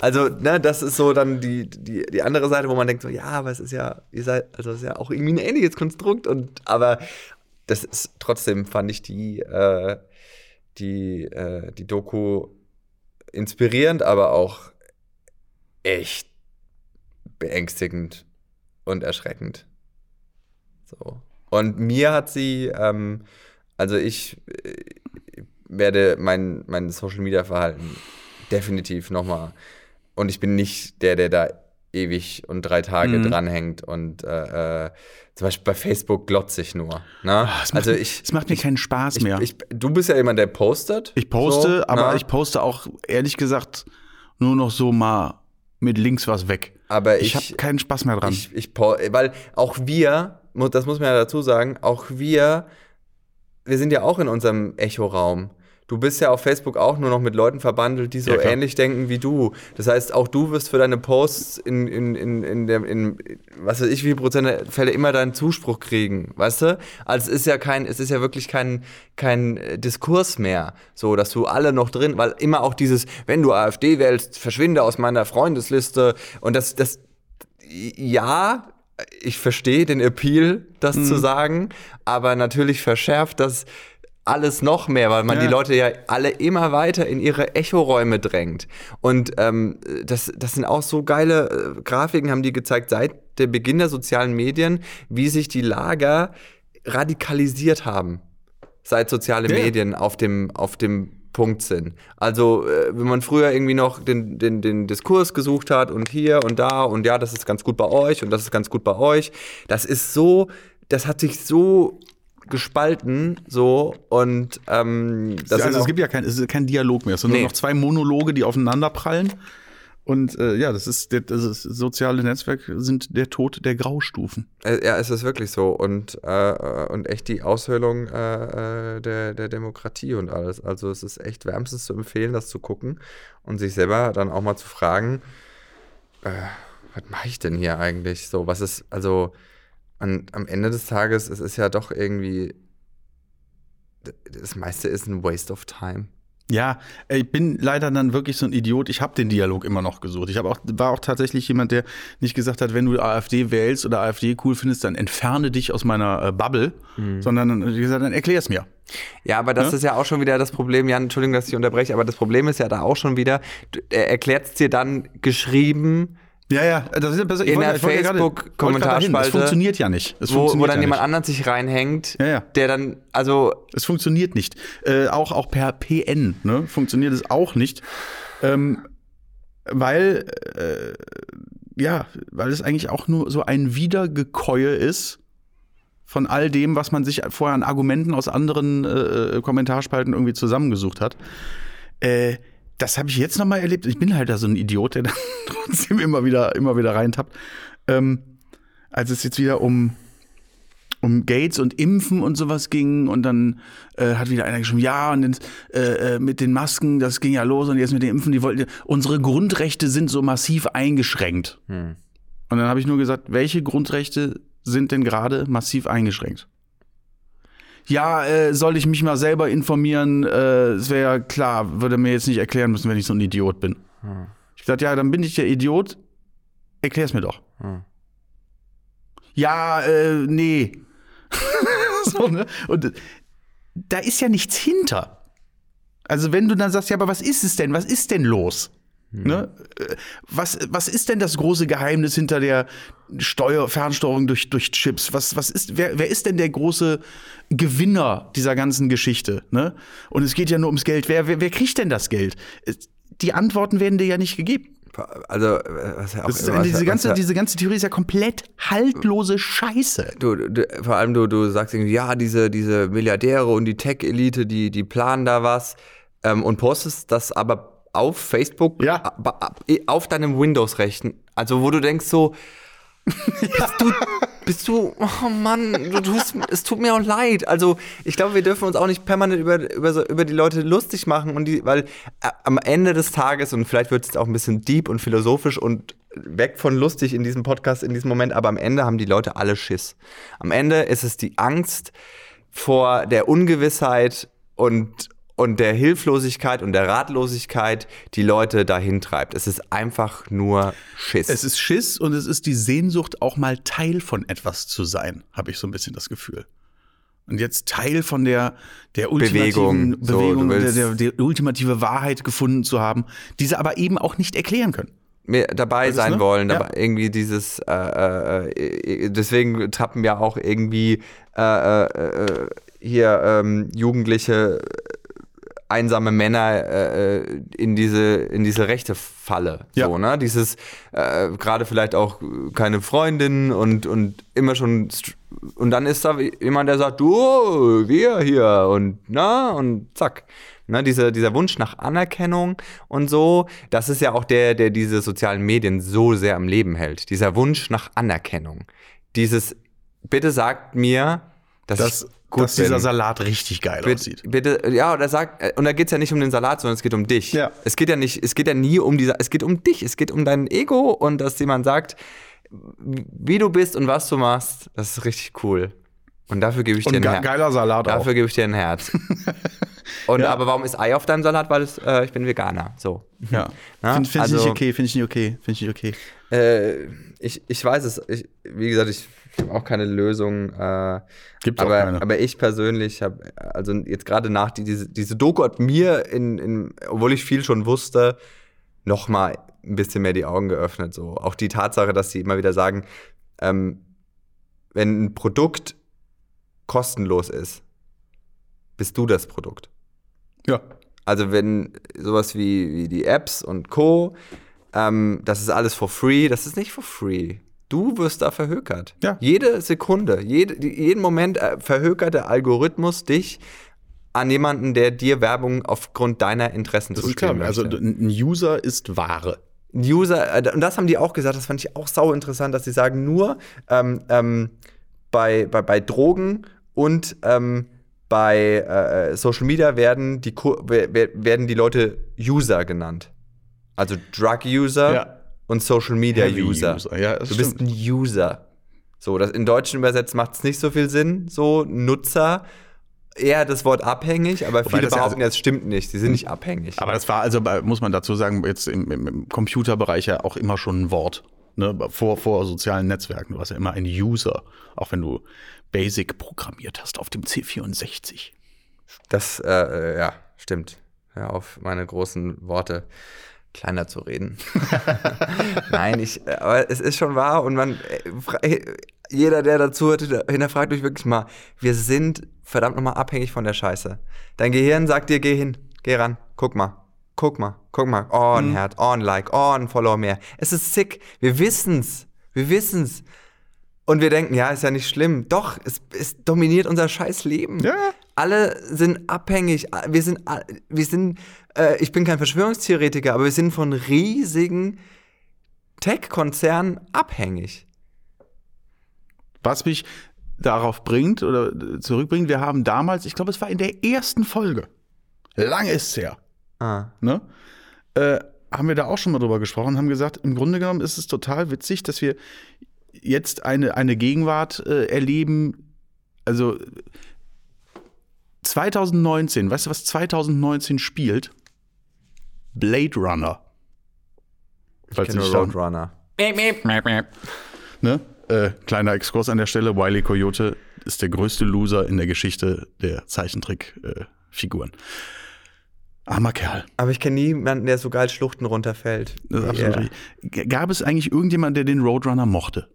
Also, ne, das ist so dann die, die, die andere Seite, wo man denkt so, ja, aber es ist ja, ihr seid, also es ist ja auch irgendwie ein ähnliches Konstrukt und, aber das ist trotzdem, fand ich die, äh, die, äh, die Doku inspirierend, aber auch echt beängstigend und erschreckend. So. Und mir hat sie, ähm, also ich äh, werde mein, mein Social Media Verhalten definitiv nochmal und ich bin nicht der, der da ewig und drei Tage mhm. dranhängt und äh, äh, zum Beispiel bei Facebook glotze ich nur. Ne? Oh, also macht, ich, es macht mir keinen Spaß ich, mehr. Ich, du bist ja jemand, der postet. Ich poste, so, aber ne? ich poste auch ehrlich gesagt nur noch so mal mit links was weg. Aber ich, ich habe keinen Spaß mehr dran. Ich, ich, weil auch wir, das muss man ja dazu sagen, auch wir, wir sind ja auch in unserem Echo-Raum du bist ja auf Facebook auch nur noch mit Leuten verbandelt, die so ja, ähnlich denken wie du. Das heißt, auch du wirst für deine Posts in, in, in, in, der, in was weiß ich, wie Prozent der Fälle immer deinen Zuspruch kriegen, weißt du? Also es ist ja kein, es ist ja wirklich kein, kein Diskurs mehr, so, dass du alle noch drin, weil immer auch dieses, wenn du AfD wählst, verschwinde aus meiner Freundesliste und das, das, ja, ich verstehe den Appeal, das mhm. zu sagen, aber natürlich verschärft das alles noch mehr, weil man ja. die Leute ja alle immer weiter in ihre Echoräume drängt. Und ähm, das, das sind auch so geile äh, Grafiken, haben die gezeigt, seit der Beginn der sozialen Medien, wie sich die Lager radikalisiert haben, seit soziale ja. Medien auf dem, auf dem Punkt sind. Also, äh, wenn man früher irgendwie noch den, den, den Diskurs gesucht hat und hier und da und ja, das ist ganz gut bei euch und das ist ganz gut bei euch, das ist so, das hat sich so gespalten so und ähm, das also es gibt ja kein, es ist kein Dialog mehr, es sind nee. nur noch zwei Monologe, die aufeinander prallen. Und äh, ja, das ist, das ist soziale Netzwerke sind der Tod der Graustufen. Äh, ja, es ist wirklich so und äh, und echt die Aushöhlung äh, äh, der der Demokratie und alles. Also es ist echt wärmstens zu empfehlen, das zu gucken und sich selber dann auch mal zu fragen, äh, was mache ich denn hier eigentlich? So, was ist also und am Ende des Tages, es ist ja doch irgendwie, das meiste ist ein Waste of Time. Ja, ich bin leider dann wirklich so ein Idiot. Ich habe den Dialog immer noch gesucht. Ich auch, war auch tatsächlich jemand, der nicht gesagt hat, wenn du AfD wählst oder AfD cool findest, dann entferne dich aus meiner äh, Bubble, mhm. sondern wie gesagt, dann erklär es mir. Ja, aber das ja? ist ja auch schon wieder das Problem, Jan, Entschuldigung, dass ich unterbreche, aber das Problem ist ja da auch schon wieder, er erklärt es dir dann geschrieben, ja, ja, das ist besser. in der Facebook-Kommentarspalte. Es funktioniert ja nicht. Es wo, wo dann ja jemand anderen sich reinhängt, ja, ja. der dann, also. Es funktioniert nicht. Äh, auch, auch per PN ne, funktioniert es auch nicht. Ähm, weil, äh, ja, weil es eigentlich auch nur so ein Wiedergekäue ist von all dem, was man sich vorher an Argumenten aus anderen äh, Kommentarspalten irgendwie zusammengesucht hat. Äh, das habe ich jetzt noch mal erlebt. Ich bin halt da so ein Idiot, der *laughs* dann trotzdem immer wieder, immer wieder reintappt. Ähm, als es jetzt wieder um, um Gates und Impfen und sowas ging und dann äh, hat wieder einer geschrieben, ja, und dann, äh, äh, mit den Masken, das ging ja los und jetzt mit den Impfen, die wollten, unsere Grundrechte sind so massiv eingeschränkt. Hm. Und dann habe ich nur gesagt, welche Grundrechte sind denn gerade massiv eingeschränkt? Ja, äh, soll ich mich mal selber informieren? Äh, es wäre ja klar, würde mir jetzt nicht erklären müssen, wenn ich so ein Idiot bin. Hm. Ich gesagt, ja, dann bin ich der Idiot. Erklär's mir doch. Hm. Ja, äh, nee. *laughs* so, ne? Und äh, da ist ja nichts hinter. Also, wenn du dann sagst, ja, aber was ist es denn? Was ist denn los? Hm. Ne? Äh, was, was ist denn das große Geheimnis hinter der Steuer, Fernsteuerung durch, durch Chips? Was, was ist, wer, wer ist denn der große Gewinner dieser ganzen Geschichte? Ne? Und es geht ja nur ums Geld. Wer, wer, wer kriegt denn das Geld? Die Antworten werden dir ja nicht gegeben. Also, was ja auch ist, was, diese, ganze, was, diese ganze Theorie ist ja komplett haltlose Scheiße. Du, du, vor allem, du, du sagst irgendwie, ja, diese, diese Milliardäre und die Tech-Elite, die, die planen da was ähm, und postest das aber auf Facebook, ja. auf deinem Windows-Rechten. Also wo du denkst so, bist du, bist du, oh Mann, du tust, es tut mir auch leid. Also ich glaube, wir dürfen uns auch nicht permanent über, über, über die Leute lustig machen und die, weil am Ende des Tages und vielleicht wird es auch ein bisschen deep und philosophisch und weg von lustig in diesem Podcast in diesem Moment, aber am Ende haben die Leute alle Schiss. Am Ende ist es die Angst vor der Ungewissheit und und der Hilflosigkeit und der Ratlosigkeit die Leute dahin treibt. Es ist einfach nur Schiss. Es ist Schiss und es ist die Sehnsucht, auch mal Teil von etwas zu sein, habe ich so ein bisschen das Gefühl. Und jetzt Teil von der, der ultimativen Bewegung, Bewegung so, der, der, der, ultimative Wahrheit gefunden zu haben, diese aber eben auch nicht erklären können. Mehr dabei also, sein ne? wollen, ja. dabei irgendwie dieses, äh, äh, äh, deswegen trappen ja auch irgendwie äh, äh, hier ähm, Jugendliche einsame Männer äh, in diese in diese rechte Falle ja. so ne dieses äh, gerade vielleicht auch keine Freundin und und immer schon und dann ist da jemand der sagt du wir hier und na und zack Ne, diese, dieser Wunsch nach Anerkennung und so, das ist ja auch der, der diese sozialen Medien so sehr am Leben hält. Dieser Wunsch nach Anerkennung. Dieses, bitte sagt mir, dass das, gut dass dieser Salat richtig geil bitte, aussieht. Bitte, ja, oder sagt, äh, und da geht es ja nicht um den Salat, sondern es geht um dich. Ja. Es geht ja nicht, es geht ja nie um diese, es geht um dich, es geht um dein Ego und dass jemand sagt, wie du bist und was du machst, das ist richtig cool. Und dafür gebe ich und dir ein Herz. geiler Salat Dafür gebe ich dir ein Herz. *laughs* und ja. aber warum ist Ei auf deinem Salat? Weil es, äh, ich bin Veganer. So. Ja. *laughs* Finde find also, ich nicht okay, finde ich nicht okay, finde ich nicht okay. Äh, ich, ich weiß es, ich, wie gesagt, ich ich habe auch keine Lösung. Äh, Gibt aber, auch keine. Aber ich persönlich habe, also jetzt gerade nach die, diese, diese Doku hat mir, in, in, obwohl ich viel schon wusste, noch mal ein bisschen mehr die Augen geöffnet. So auch die Tatsache, dass sie immer wieder sagen, ähm, wenn ein Produkt kostenlos ist, bist du das Produkt. Ja. Also wenn sowas wie, wie die Apps und Co. Ähm, das ist alles for free, das ist nicht for free. Du wirst da verhökert. Ja. Jede Sekunde, jede, jeden Moment äh, verhökert der Algorithmus dich an jemanden, der dir Werbung aufgrund deiner Interessen das zuspielen möchte. Also ein User ist Ware. Ein User, äh, und das haben die auch gesagt, das fand ich auch sau interessant, dass sie sagen, nur ähm, ähm, bei, bei, bei Drogen und ähm, bei äh, Social Media werden die, werden die Leute User genannt. Also Drug User. Ja und Social Media User. User. Ja, du bist ein User. So, das in Deutschen übersetzt macht es nicht so viel Sinn, so Nutzer. eher das Wort abhängig, aber viele das ja behaupten, also- das stimmt nicht. Sie sind nicht abhängig. Aber das war also, muss man dazu sagen, jetzt im, im, Computerbereich ja auch immer schon ein Wort. Ne? Vor, vor sozialen Netzwerken. Du warst ja immer ein User, auch wenn du Basic programmiert hast auf dem C64. Das, äh, äh, ja, stimmt. Hör auf, meine großen Worte kleiner zu reden. *laughs* Nein, ich, aber es ist schon wahr und man, äh, jeder, der dazu hört, hinterfragt euch wirklich mal, wir sind verdammt nochmal abhängig von der Scheiße. Dein Gehirn sagt dir, geh hin, geh ran, guck mal. Guck mal, guck mal, oh, ein Herz, oh, ein Like, oh, ein Follower mehr. Es ist sick. Wir wissen's. Wir wissen's. Und wir denken, ja, ist ja nicht schlimm. Doch, es, es dominiert unser scheiß Leben. Ja. Alle sind abhängig. Wir sind, wir sind, äh, ich bin kein Verschwörungstheoretiker, aber wir sind von riesigen Tech-Konzernen abhängig. Was mich darauf bringt oder zurückbringt, wir haben damals, ich glaube, es war in der ersten Folge, lange ist es her, Ah. ne? Äh, haben wir da auch schon mal drüber gesprochen, haben gesagt, im Grunde genommen ist es total witzig, dass wir jetzt eine, eine Gegenwart äh, erleben. Also 2019, weißt du, was 2019 spielt? Blade Runner. Ich Falls kenne du nur dich da- Roadrunner. Ne? Äh, kleiner Exkurs an der Stelle. Wiley Coyote ist der größte Loser in der Geschichte der Zeichentrick-Figuren. Armer Kerl. Aber ich kenne niemanden, der so geil Schluchten runterfällt. Das ist absolut Ja. richtig. Gab es eigentlich irgendjemanden, der den Roadrunner mochte?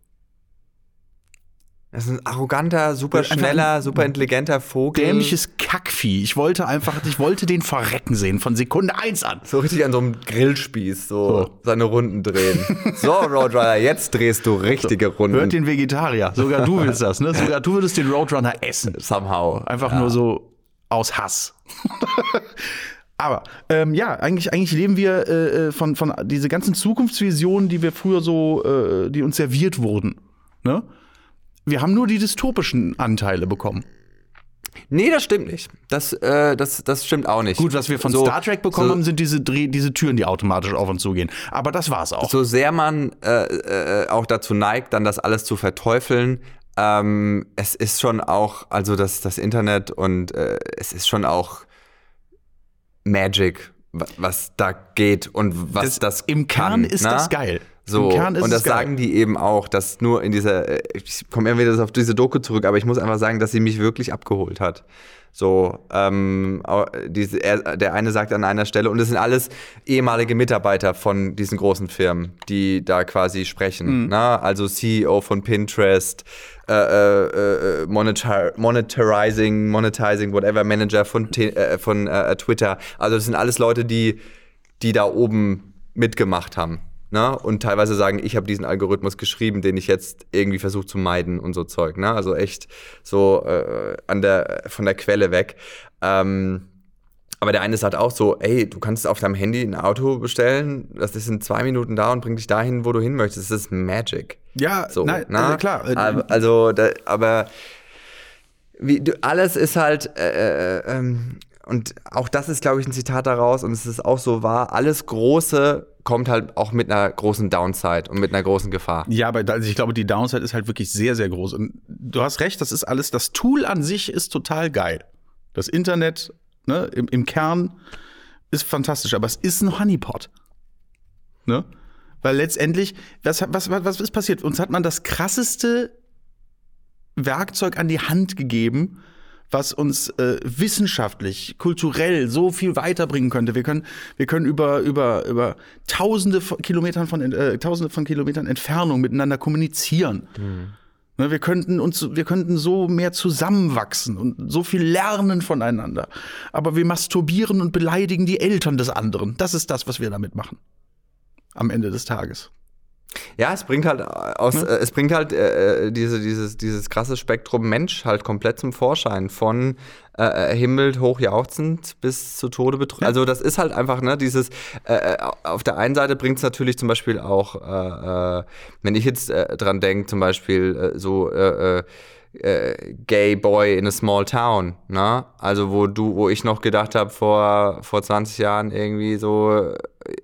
Das ist ein arroganter, super schneller, super intelligenter Vogel. Dämliches Kackvieh. Ich wollte einfach, ich wollte den verrecken sehen von Sekunde eins an. So richtig an so einem Grillspieß, so, So. seine Runden drehen. *laughs* so, Roadrunner, jetzt drehst du richtige Runden. Hört den Vegetarier. Sogar du willst das, ne? Sogar du würdest den Roadrunner essen. Somehow. Einfach nur so aus Hass. *laughs* Aber ähm, ja, eigentlich, eigentlich leben wir äh, äh, von, von diese ganzen Zukunftsvisionen, die wir früher so, äh, die uns serviert wurden. Ne? Wir haben nur die dystopischen Anteile bekommen. Nee, das stimmt nicht. Das, äh, das, das stimmt auch nicht. Gut, was wir von So- Star Trek bekommen so, haben, sind diese, Dreh, diese Türen, die automatisch auf und zu gehen. Aber das war's auch. So sehr man äh, äh, auch dazu neigt, dann das alles zu verteufeln, ähm, es ist schon auch, also das, das Internet und äh, es ist schon auch Magic, wa- was da geht und was das, Im Kern kann, ist ne? das geil. So, und das es sagen die eben auch, dass nur in dieser, äh, ich komme immer wieder auf diese Doku zurück, aber ich muss einfach sagen, dass sie mich wirklich abgeholt hat. So, ähm, diese, er, der eine sagt an einer Stelle, und das sind alles ehemalige Mitarbeiter von diesen großen Firmen, die da quasi sprechen. Mhm. Na? Also CEO von Pinterest, äh, äh, äh, Monetar Monetarizing, Monetizing, whatever, Manager von, äh, von äh, Twitter. Also das sind alles Leute, die, die da oben mitgemacht haben. Ne? Und teilweise sagen, ich habe diesen Algorithmus geschrieben, den ich jetzt irgendwie versuche zu meiden und so Zeug. Ne? Also echt so äh, an der, von der Quelle weg. Ähm, aber der eine sagt auch so, ey, du kannst auf deinem Handy ein Auto bestellen, das ist in zwei Minuten da und bringt dich dahin, wo du hin möchtest. Das ist Magic. Ja, So, nein, ne? äh, klar. Äh, Aber, also, da, aber wie, du, alles ist halt, äh, äh, ähm, und auch das ist, glaube ich, ein Zitat daraus, und es ist auch so wahr, alles Große kommt halt auch mit einer großen Downside und mit einer großen Gefahr. Ja, aber also ich glaube, die Downside ist halt wirklich sehr, sehr groß. Und du hast recht, das ist alles, das Tool an sich ist total geil. Das Internet ne, im, im Kern ist fantastisch, aber es ist ein Honeypot. Ne? Weil letztendlich, was, was, was ist passiert? Uns hat man das krasseste Werkzeug an die Hand gegeben, was uns äh, wissenschaftlich, kulturell so viel weiterbringen könnte. Wir können, wir können über, über, über tausende von Kilometern von, äh, tausende von Kilometern Entfernung miteinander kommunizieren. Ne, wir könnten uns, wir könnten so mehr zusammenwachsen und so viel lernen voneinander. Aber wir masturbieren und beleidigen die Eltern des anderen. Das ist das, was wir damit machen. Am Ende des Tages. Ja, es bringt halt aus, Ne? äh, es bringt halt äh, diese, dieses, dieses krasse Spektrum Mensch halt komplett zum Vorschein. Von äh, erhimmelt, hochjauchzend bis zu Tode betrunken. Also das ist halt einfach, ne, dieses, äh, äh, auf der einen Seite bringt es natürlich zum Beispiel auch, äh, äh, wenn ich jetzt äh, dran denke, zum Beispiel äh, so, äh, Gay Boy in a Small Town, ne? Also wo du, wo ich noch gedacht habe vor, vor 20 Jahren irgendwie so,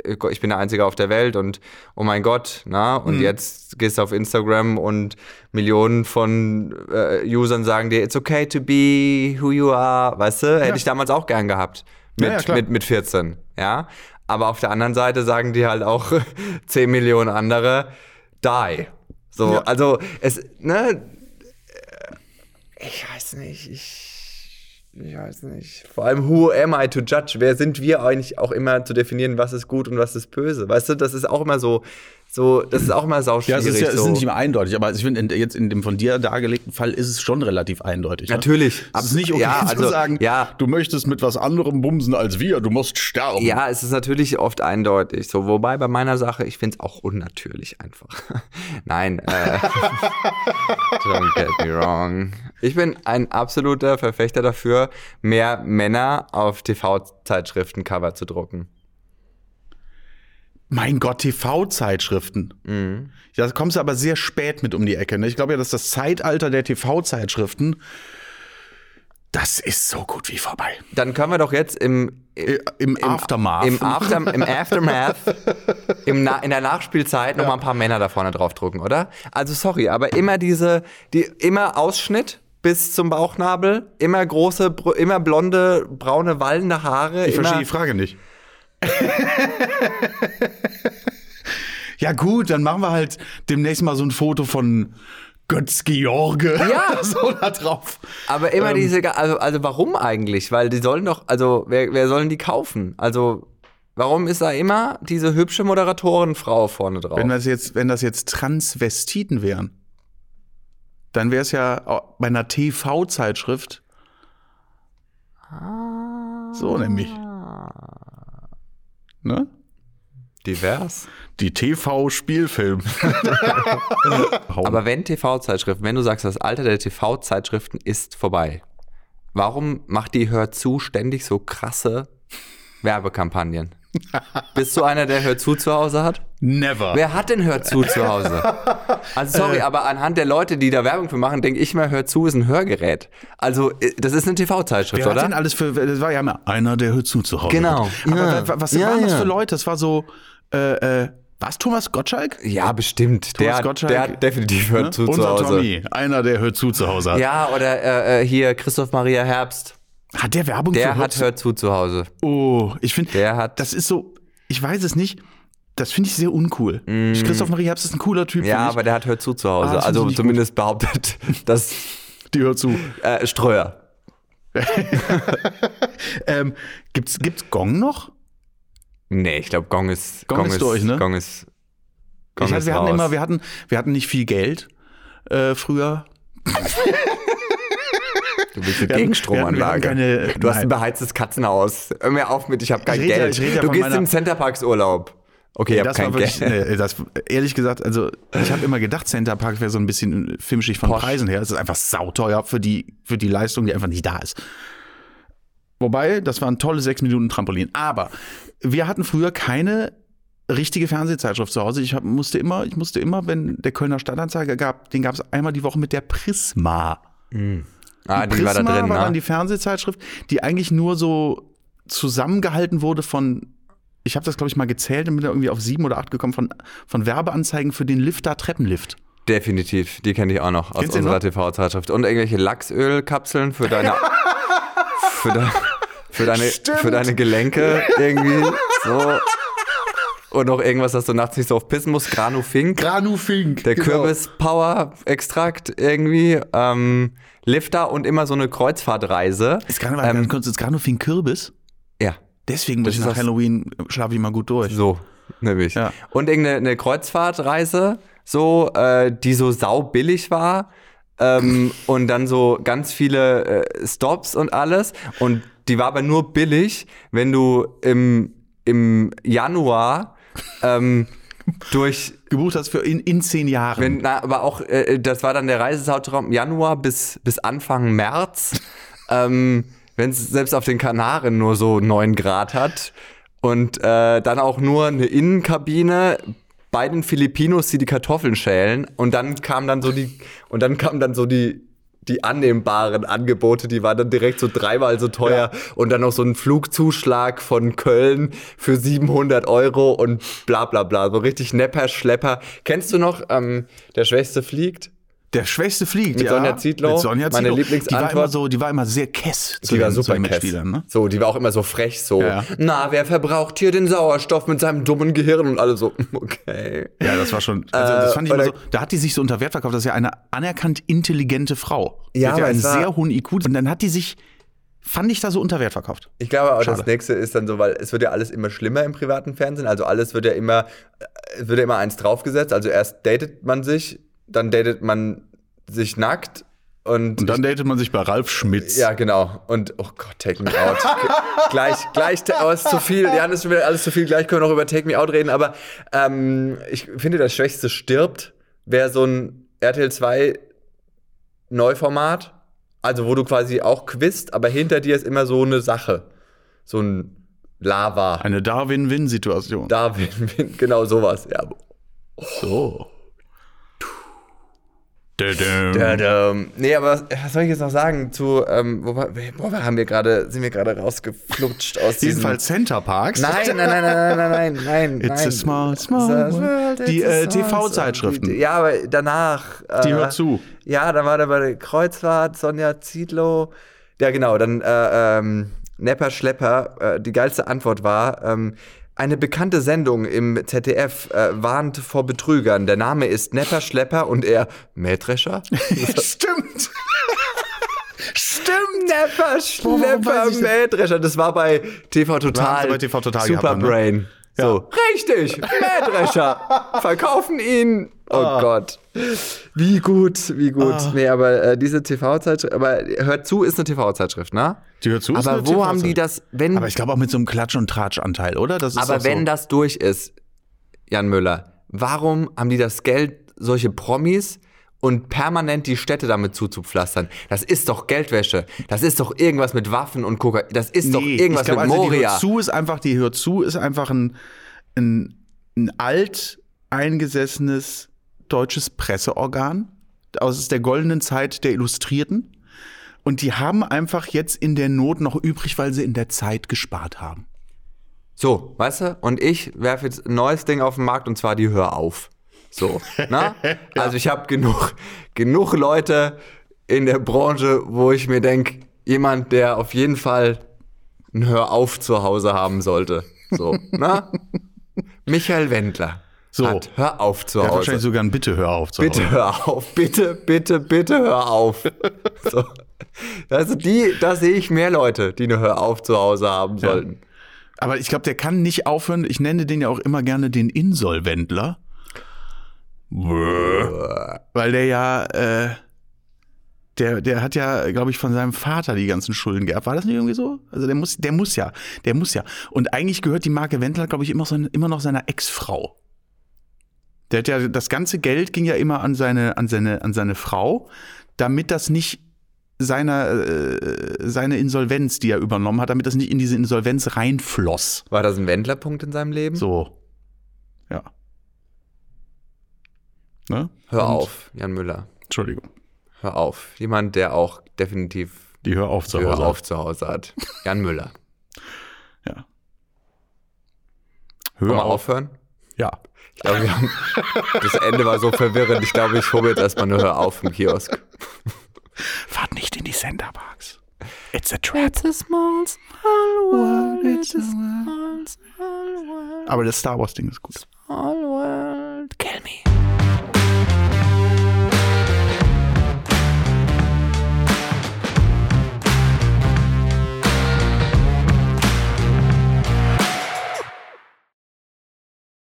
äh, ich bin der Einzige auf der Welt und oh mein Gott, ne? Und jetzt gehst du auf Instagram und Millionen von äh, Usern sagen dir, it's okay to be who you are, weißt du? Hätte ich damals auch gern gehabt. Mit, Ja, ja, mit, mit 14, ja? Aber auf der anderen Seite sagen die halt auch *laughs* 10 Millionen andere, die. So, Ja. also es, ne, ich weiß nicht, ich, ich weiß nicht. Vor allem, who am I to judge? Wer sind wir eigentlich auch immer zu definieren, was ist gut und was ist böse? Weißt du, das ist auch immer so, so, das ist auch immer Ja, sauschwierig. es ist ja es so. ist nicht immer eindeutig, aber ich finde, in- jetzt in dem von dir dargelegten Fall ist es schon relativ eindeutig. ja? Natürlich. Es ist nicht okay Ja, *laughs* zu also, sagen, ja. du möchtest mit was anderem bumsen als wir, du musst sterben. Ja, es ist natürlich oft eindeutig. So, wobei bei meiner Sache, ich finde es auch unnatürlich einfach. *laughs* Nein, äh, *laughs* don't get me wrong. Ich bin ein absoluter Verfechter dafür, mehr Männer auf TV-Zeitschriften-Cover zu drucken. Mein Gott, TV-Zeitschriften. Mhm. Ja, da kommst du aber sehr spät mit um die Ecke. Ne? Ich glaube ja, dass das Zeitalter der TV-Zeitschriften, das ist so gut wie vorbei. Dann können wir doch jetzt im, Äh, Im, Aftermath. im, After, im Aftermath, *laughs* im Na, in der Nachspielzeit noch mal ein paar Männer da vorne draufdrucken, oder? Also sorry, aber immer diese, die, immer Ausschnitt bis zum Bauchnabel, immer große, immer blonde, braune, wallende Haare. ich verstehe die Frage nicht. *laughs* ja gut, dann machen wir halt demnächst mal so ein Foto von Götz George. *laughs* Ja. so da drauf. Aber immer Ähm. diese, also, also warum eigentlich? Weil die sollen doch, also wer, wer sollen die kaufen? Also warum ist da immer diese hübsche Moderatorenfrau vorne drauf? Wenn das jetzt, wenn das jetzt Transvestiten wären, dann wäre es ja bei einer TV-Zeitschrift so nämlich. Ne? Divers. Die TV-Spielfilm. *laughs* Aber wenn TV-Zeitschriften, wenn du sagst, das Alter der TV-Zeitschriften ist vorbei, warum macht die Hör zu ständig so krasse Werbekampagnen? Bist du einer, der Hör zu zu Hause hat? Never. Wer hat denn Hör zu zu Hause? Also sorry, aber anhand der Leute, die da Werbung für machen, denke ich mal, Hör zu ist ein Hörgerät. Also äh, das ist eine TV-Zeitschrift, Wer hat denn oder? alles für, das war ja immer einer, der hört zu zu Hause. Genau. Aber Ja. wa- was Ja, waren das ja. für Leute? Das war so, äh, äh, was, Thomas Gottschalk? Ja, bestimmt. Der, Thomas hat- Gottschalk, der hat definitiv Hör Ne? zu zu Unser Hause. Tommy, einer, der hört zu zu Hause hat. Ja, oder äh, äh, hier Christoph Maria Herbst. Hat der Werbung Der hat Hör zu zu Hause. Oh, ich finde, Der hat- das ist so, ich weiß es nicht, das finde ich sehr uncool. Christoph Marie Herbst ist ein cooler Typ, Mm. Ja, aber der hat Hör zu zu Hause. Ah, also zumindest behauptet *laughs* das ich. Die hört zu. äh, Streuer. *laughs* Ähm, gibt's, gibt's Gong noch? Nee, ich glaube, Gong ist Gong ist durch, ne? Gong ist. Gong Ich hatte, ist wir hatten raus. immer, wir hatten, wir hatten nicht viel Geld äh, früher. *laughs* du willst eine Gegenstromanlage. hatten keine- du hast ein beheiztes Katzenhaus. Hör mir auf mit, ich habe kein Ich rede Geld. rede du gehst meiner- in den Centerparks Urlaub. Okay, ich das war kein wirklich, Geld. nee, das, ehrlich gesagt, also ich habe immer gedacht, Center Park wäre so ein bisschen filmschig von Posch. Preisen her. Es ist einfach sauteuer für die, für die Leistung, die einfach nicht da ist. Wobei, das waren tolle sechs Minuten Trampolin. Aber wir hatten früher keine richtige Fernsehzeitschrift zu Hause. Ich hab, musste immer, ich musste immer, wenn der Kölner Stadtanzeiger gab, den gab es einmal die Woche mit der Prisma. Ah, die war da drin, war dann ne? die Fernsehzeitschrift, die eigentlich nur so zusammengehalten wurde von, ich habe das glaube ich mal gezählt und bin da irgendwie auf sieben oder acht gekommen, von, von Werbeanzeigen für den Lifter Treppenlift. Definitiv, die kenne ich auch noch aus Kennst du unserer? TV-Zeitschrift. Und irgendwelche Lachsölkapseln für deine, *laughs* für, de, für, deine, Stimmt. für deine Gelenke irgendwie. So. Und noch irgendwas, dass du nachts nicht so oft pissen musst. Granu Fink. Granu Fink. Der Kürbis-Power-Extrakt irgendwie. Ähm, Lifter und immer so eine Kreuzfahrtreise. Ist Granu, ähm, ganz kurz, ist Granu Fink Kürbis? Ja, Deswegen muss ich nach Halloween schlafe ich mal gut durch. so, nämlich. Ja. Und irgendeine eine Kreuzfahrtreise, so, äh, die so saubillig war. Ähm, *laughs* und dann so ganz viele äh, Stops und alles. Und die war aber nur billig, wenn du im, im Januar ähm, durch Gebucht hast für in, in zehn Jahren. wenn, na, aber auch, äh, das war dann der Reisezeitraum Januar bis, bis Anfang März. *laughs* ähm, Wenn es selbst auf den Kanaren nur so 9 Grad hat und äh, dann auch nur eine Innenkabine bei den Filipinos, die die Kartoffeln schälen und dann kam dann so die und dann kam dann so die die annehmbaren Angebote, die waren dann direkt so dreimal so teuer und dann noch so ein Flugzuschlag von Köln für 700 Euro und bla bla bla. So richtig Nepper, Schlepper. Kennst du noch, ähm, der Schwächste fliegt? Der Schwächste fliegt, Mit ja. Sonja Zietlow, Mit Sonja meine Zietlow. Lieblingsantwort. Die war immer so, die war immer sehr kess zu Die war den, zu super. Mitspielern, ne? So, die war auch immer so frech, so, Ja. na, wer verbraucht hier den Sauerstoff mit seinem dummen Gehirn und alle so, *laughs* okay. Ja, das war schon. Also, das fand ich immer so. Da hat die sich so unter Wert verkauft. Das ist ja eine anerkannt intelligente Frau. Die Ja, hat ja einen war- sehr hohen IQ. Und dann hat die sich, fand ich da so unter Wert verkauft. Ich glaube auch, das Schade. nächste ist dann so, weil es wird ja alles immer schlimmer im privaten Fernsehen. Also alles wird ja immer, äh, wird ja immer eins draufgesetzt. Also erst datet man sich, dann datet man sich nackt und, Und dann datet man sich bei Ralf Schmitz. ja, genau. Und oh Gott, Take Me Out. *laughs* gleich, gleich, oh, ist zu viel. Ja, das ist wieder alles zu viel. Gleich können wir noch über Take Me Out reden. Aber ähm, ich finde, das Schwächste stirbt, wäre so ein RTL 2 Neuformat. Also, wo du quasi auch quizst, aber hinter dir ist immer so eine Sache. So ein Lava. Eine Darwin-Win-Situation. Darwin, *laughs* genau sowas. Ja. So. Tadam. Nee, aber was, soll ich jetzt noch sagen zu, ähm, wo, wo haben wir gerade, sind wir gerade rausgeflutscht aus diesem... Jedenfalls Center Parks. Nein, nein, nein, nein, nein, nein, nein, nein. *laughs* It's nein. a small, small world. Die, äh, TV-Zeitschriften. Ja, aber danach. Die äh, hört zu. Ja, dann war da bei der Kreuzfahrt, Sonja Zietlow. Ja, genau, dann äh, ähm, Nepper Schlepper. Äh, die geilste Antwort war, ähm, eine bekannte Sendung im ZDF äh, warnt vor Betrügern. Der Name ist Nepper Schlepper und er Mähdrescher? *laughs* Stimmt. *laughs* Stimmt. Nepper Schlepper? Mähdrescher. Das war bei TV Total. Bei TV Total gehabt, Superbrain. So, richtig, Mähdrescher. Verkaufen ihn. Oh Ah. Gott. Wie gut, wie gut. Nee, aber äh, diese TV-Zeitschrift, aber hört zu, ist eine TV-Zeitschrift, ne? Die hört zu. ist Aber eine wo haben TV-Zeitschrift. die das, wenn, Aber ich glaube auch mit so einem Klatsch- und Tratsch-Anteil, oder? Das ist aber wenn so. das durch ist, Jan Müller, warum haben die das Geld, solche Promis und permanent die Städte damit zuzupflastern? Das ist doch Geldwäsche. Das ist doch irgendwas mit Waffen und Kokain. Das ist doch Nee, irgendwas ich glaub, mit also Die Moria. hört zu ist einfach, die hört zu ist einfach ein, ein, ein alt eingesessenes deutsches Presseorgan aus der goldenen Zeit der Illustrierten. Und die haben einfach jetzt in der Not noch übrig, weil sie in der Zeit gespart haben. So, weißt du? Und ich werfe jetzt ein neues Ding auf den Markt und zwar die Hör auf. So, na? *laughs* Also ich habe genug, genug Leute in der Branche, wo ich mir denke, jemand, der auf jeden Fall ein Hör auf zu Hause haben sollte. So, *laughs* na? Michael Wendler So. hat Hör auf zu Hause. wahrscheinlich sogar ein Bitte hör auf zu Bitte Hause. hör auf, bitte, bitte, bitte hör auf. *laughs* So. Also die, da sehe ich mehr Leute, die eine Hör auf zu Hause haben sollten. Aber ich glaube, der kann nicht aufhören. Ich nenne den ja auch immer gerne den Insolventler. Weil der ja, äh, der, der hat ja, glaube ich, von seinem Vater die ganzen Schulden gehabt. War das nicht irgendwie so? Also der muss, der muss ja, der muss ja. Und eigentlich gehört die Marke Wendler, glaube ich, immer, so, immer noch seiner Ex-Frau. Der hat ja, das ganze Geld ging ja immer an seine, an seine, an seine Frau, damit das nicht seiner, äh, seine Insolvenz, die er übernommen hat, damit das nicht in diese Insolvenz reinfloss. War das ein Wendlerpunkt in seinem Leben? So. Ja. Ne? Hör Und- auf, Jan Müller. Entschuldigung. Hör auf. Jemand, der auch definitiv Die Hör auf zu Hör Hause. auf zu Hause hat. Jan Müller. *laughs* Ja. Wollen Hör wir auf. aufhören? Ja. Ich glaube, wir haben, das Ende war so verwirrend. Ich glaube, ich hole jetzt erstmal eine Hör auf im Kiosk. Fahrt nicht in die Centerparks. It's a trap. a small, small it's a Aber das Star Wars Ding ist gut. small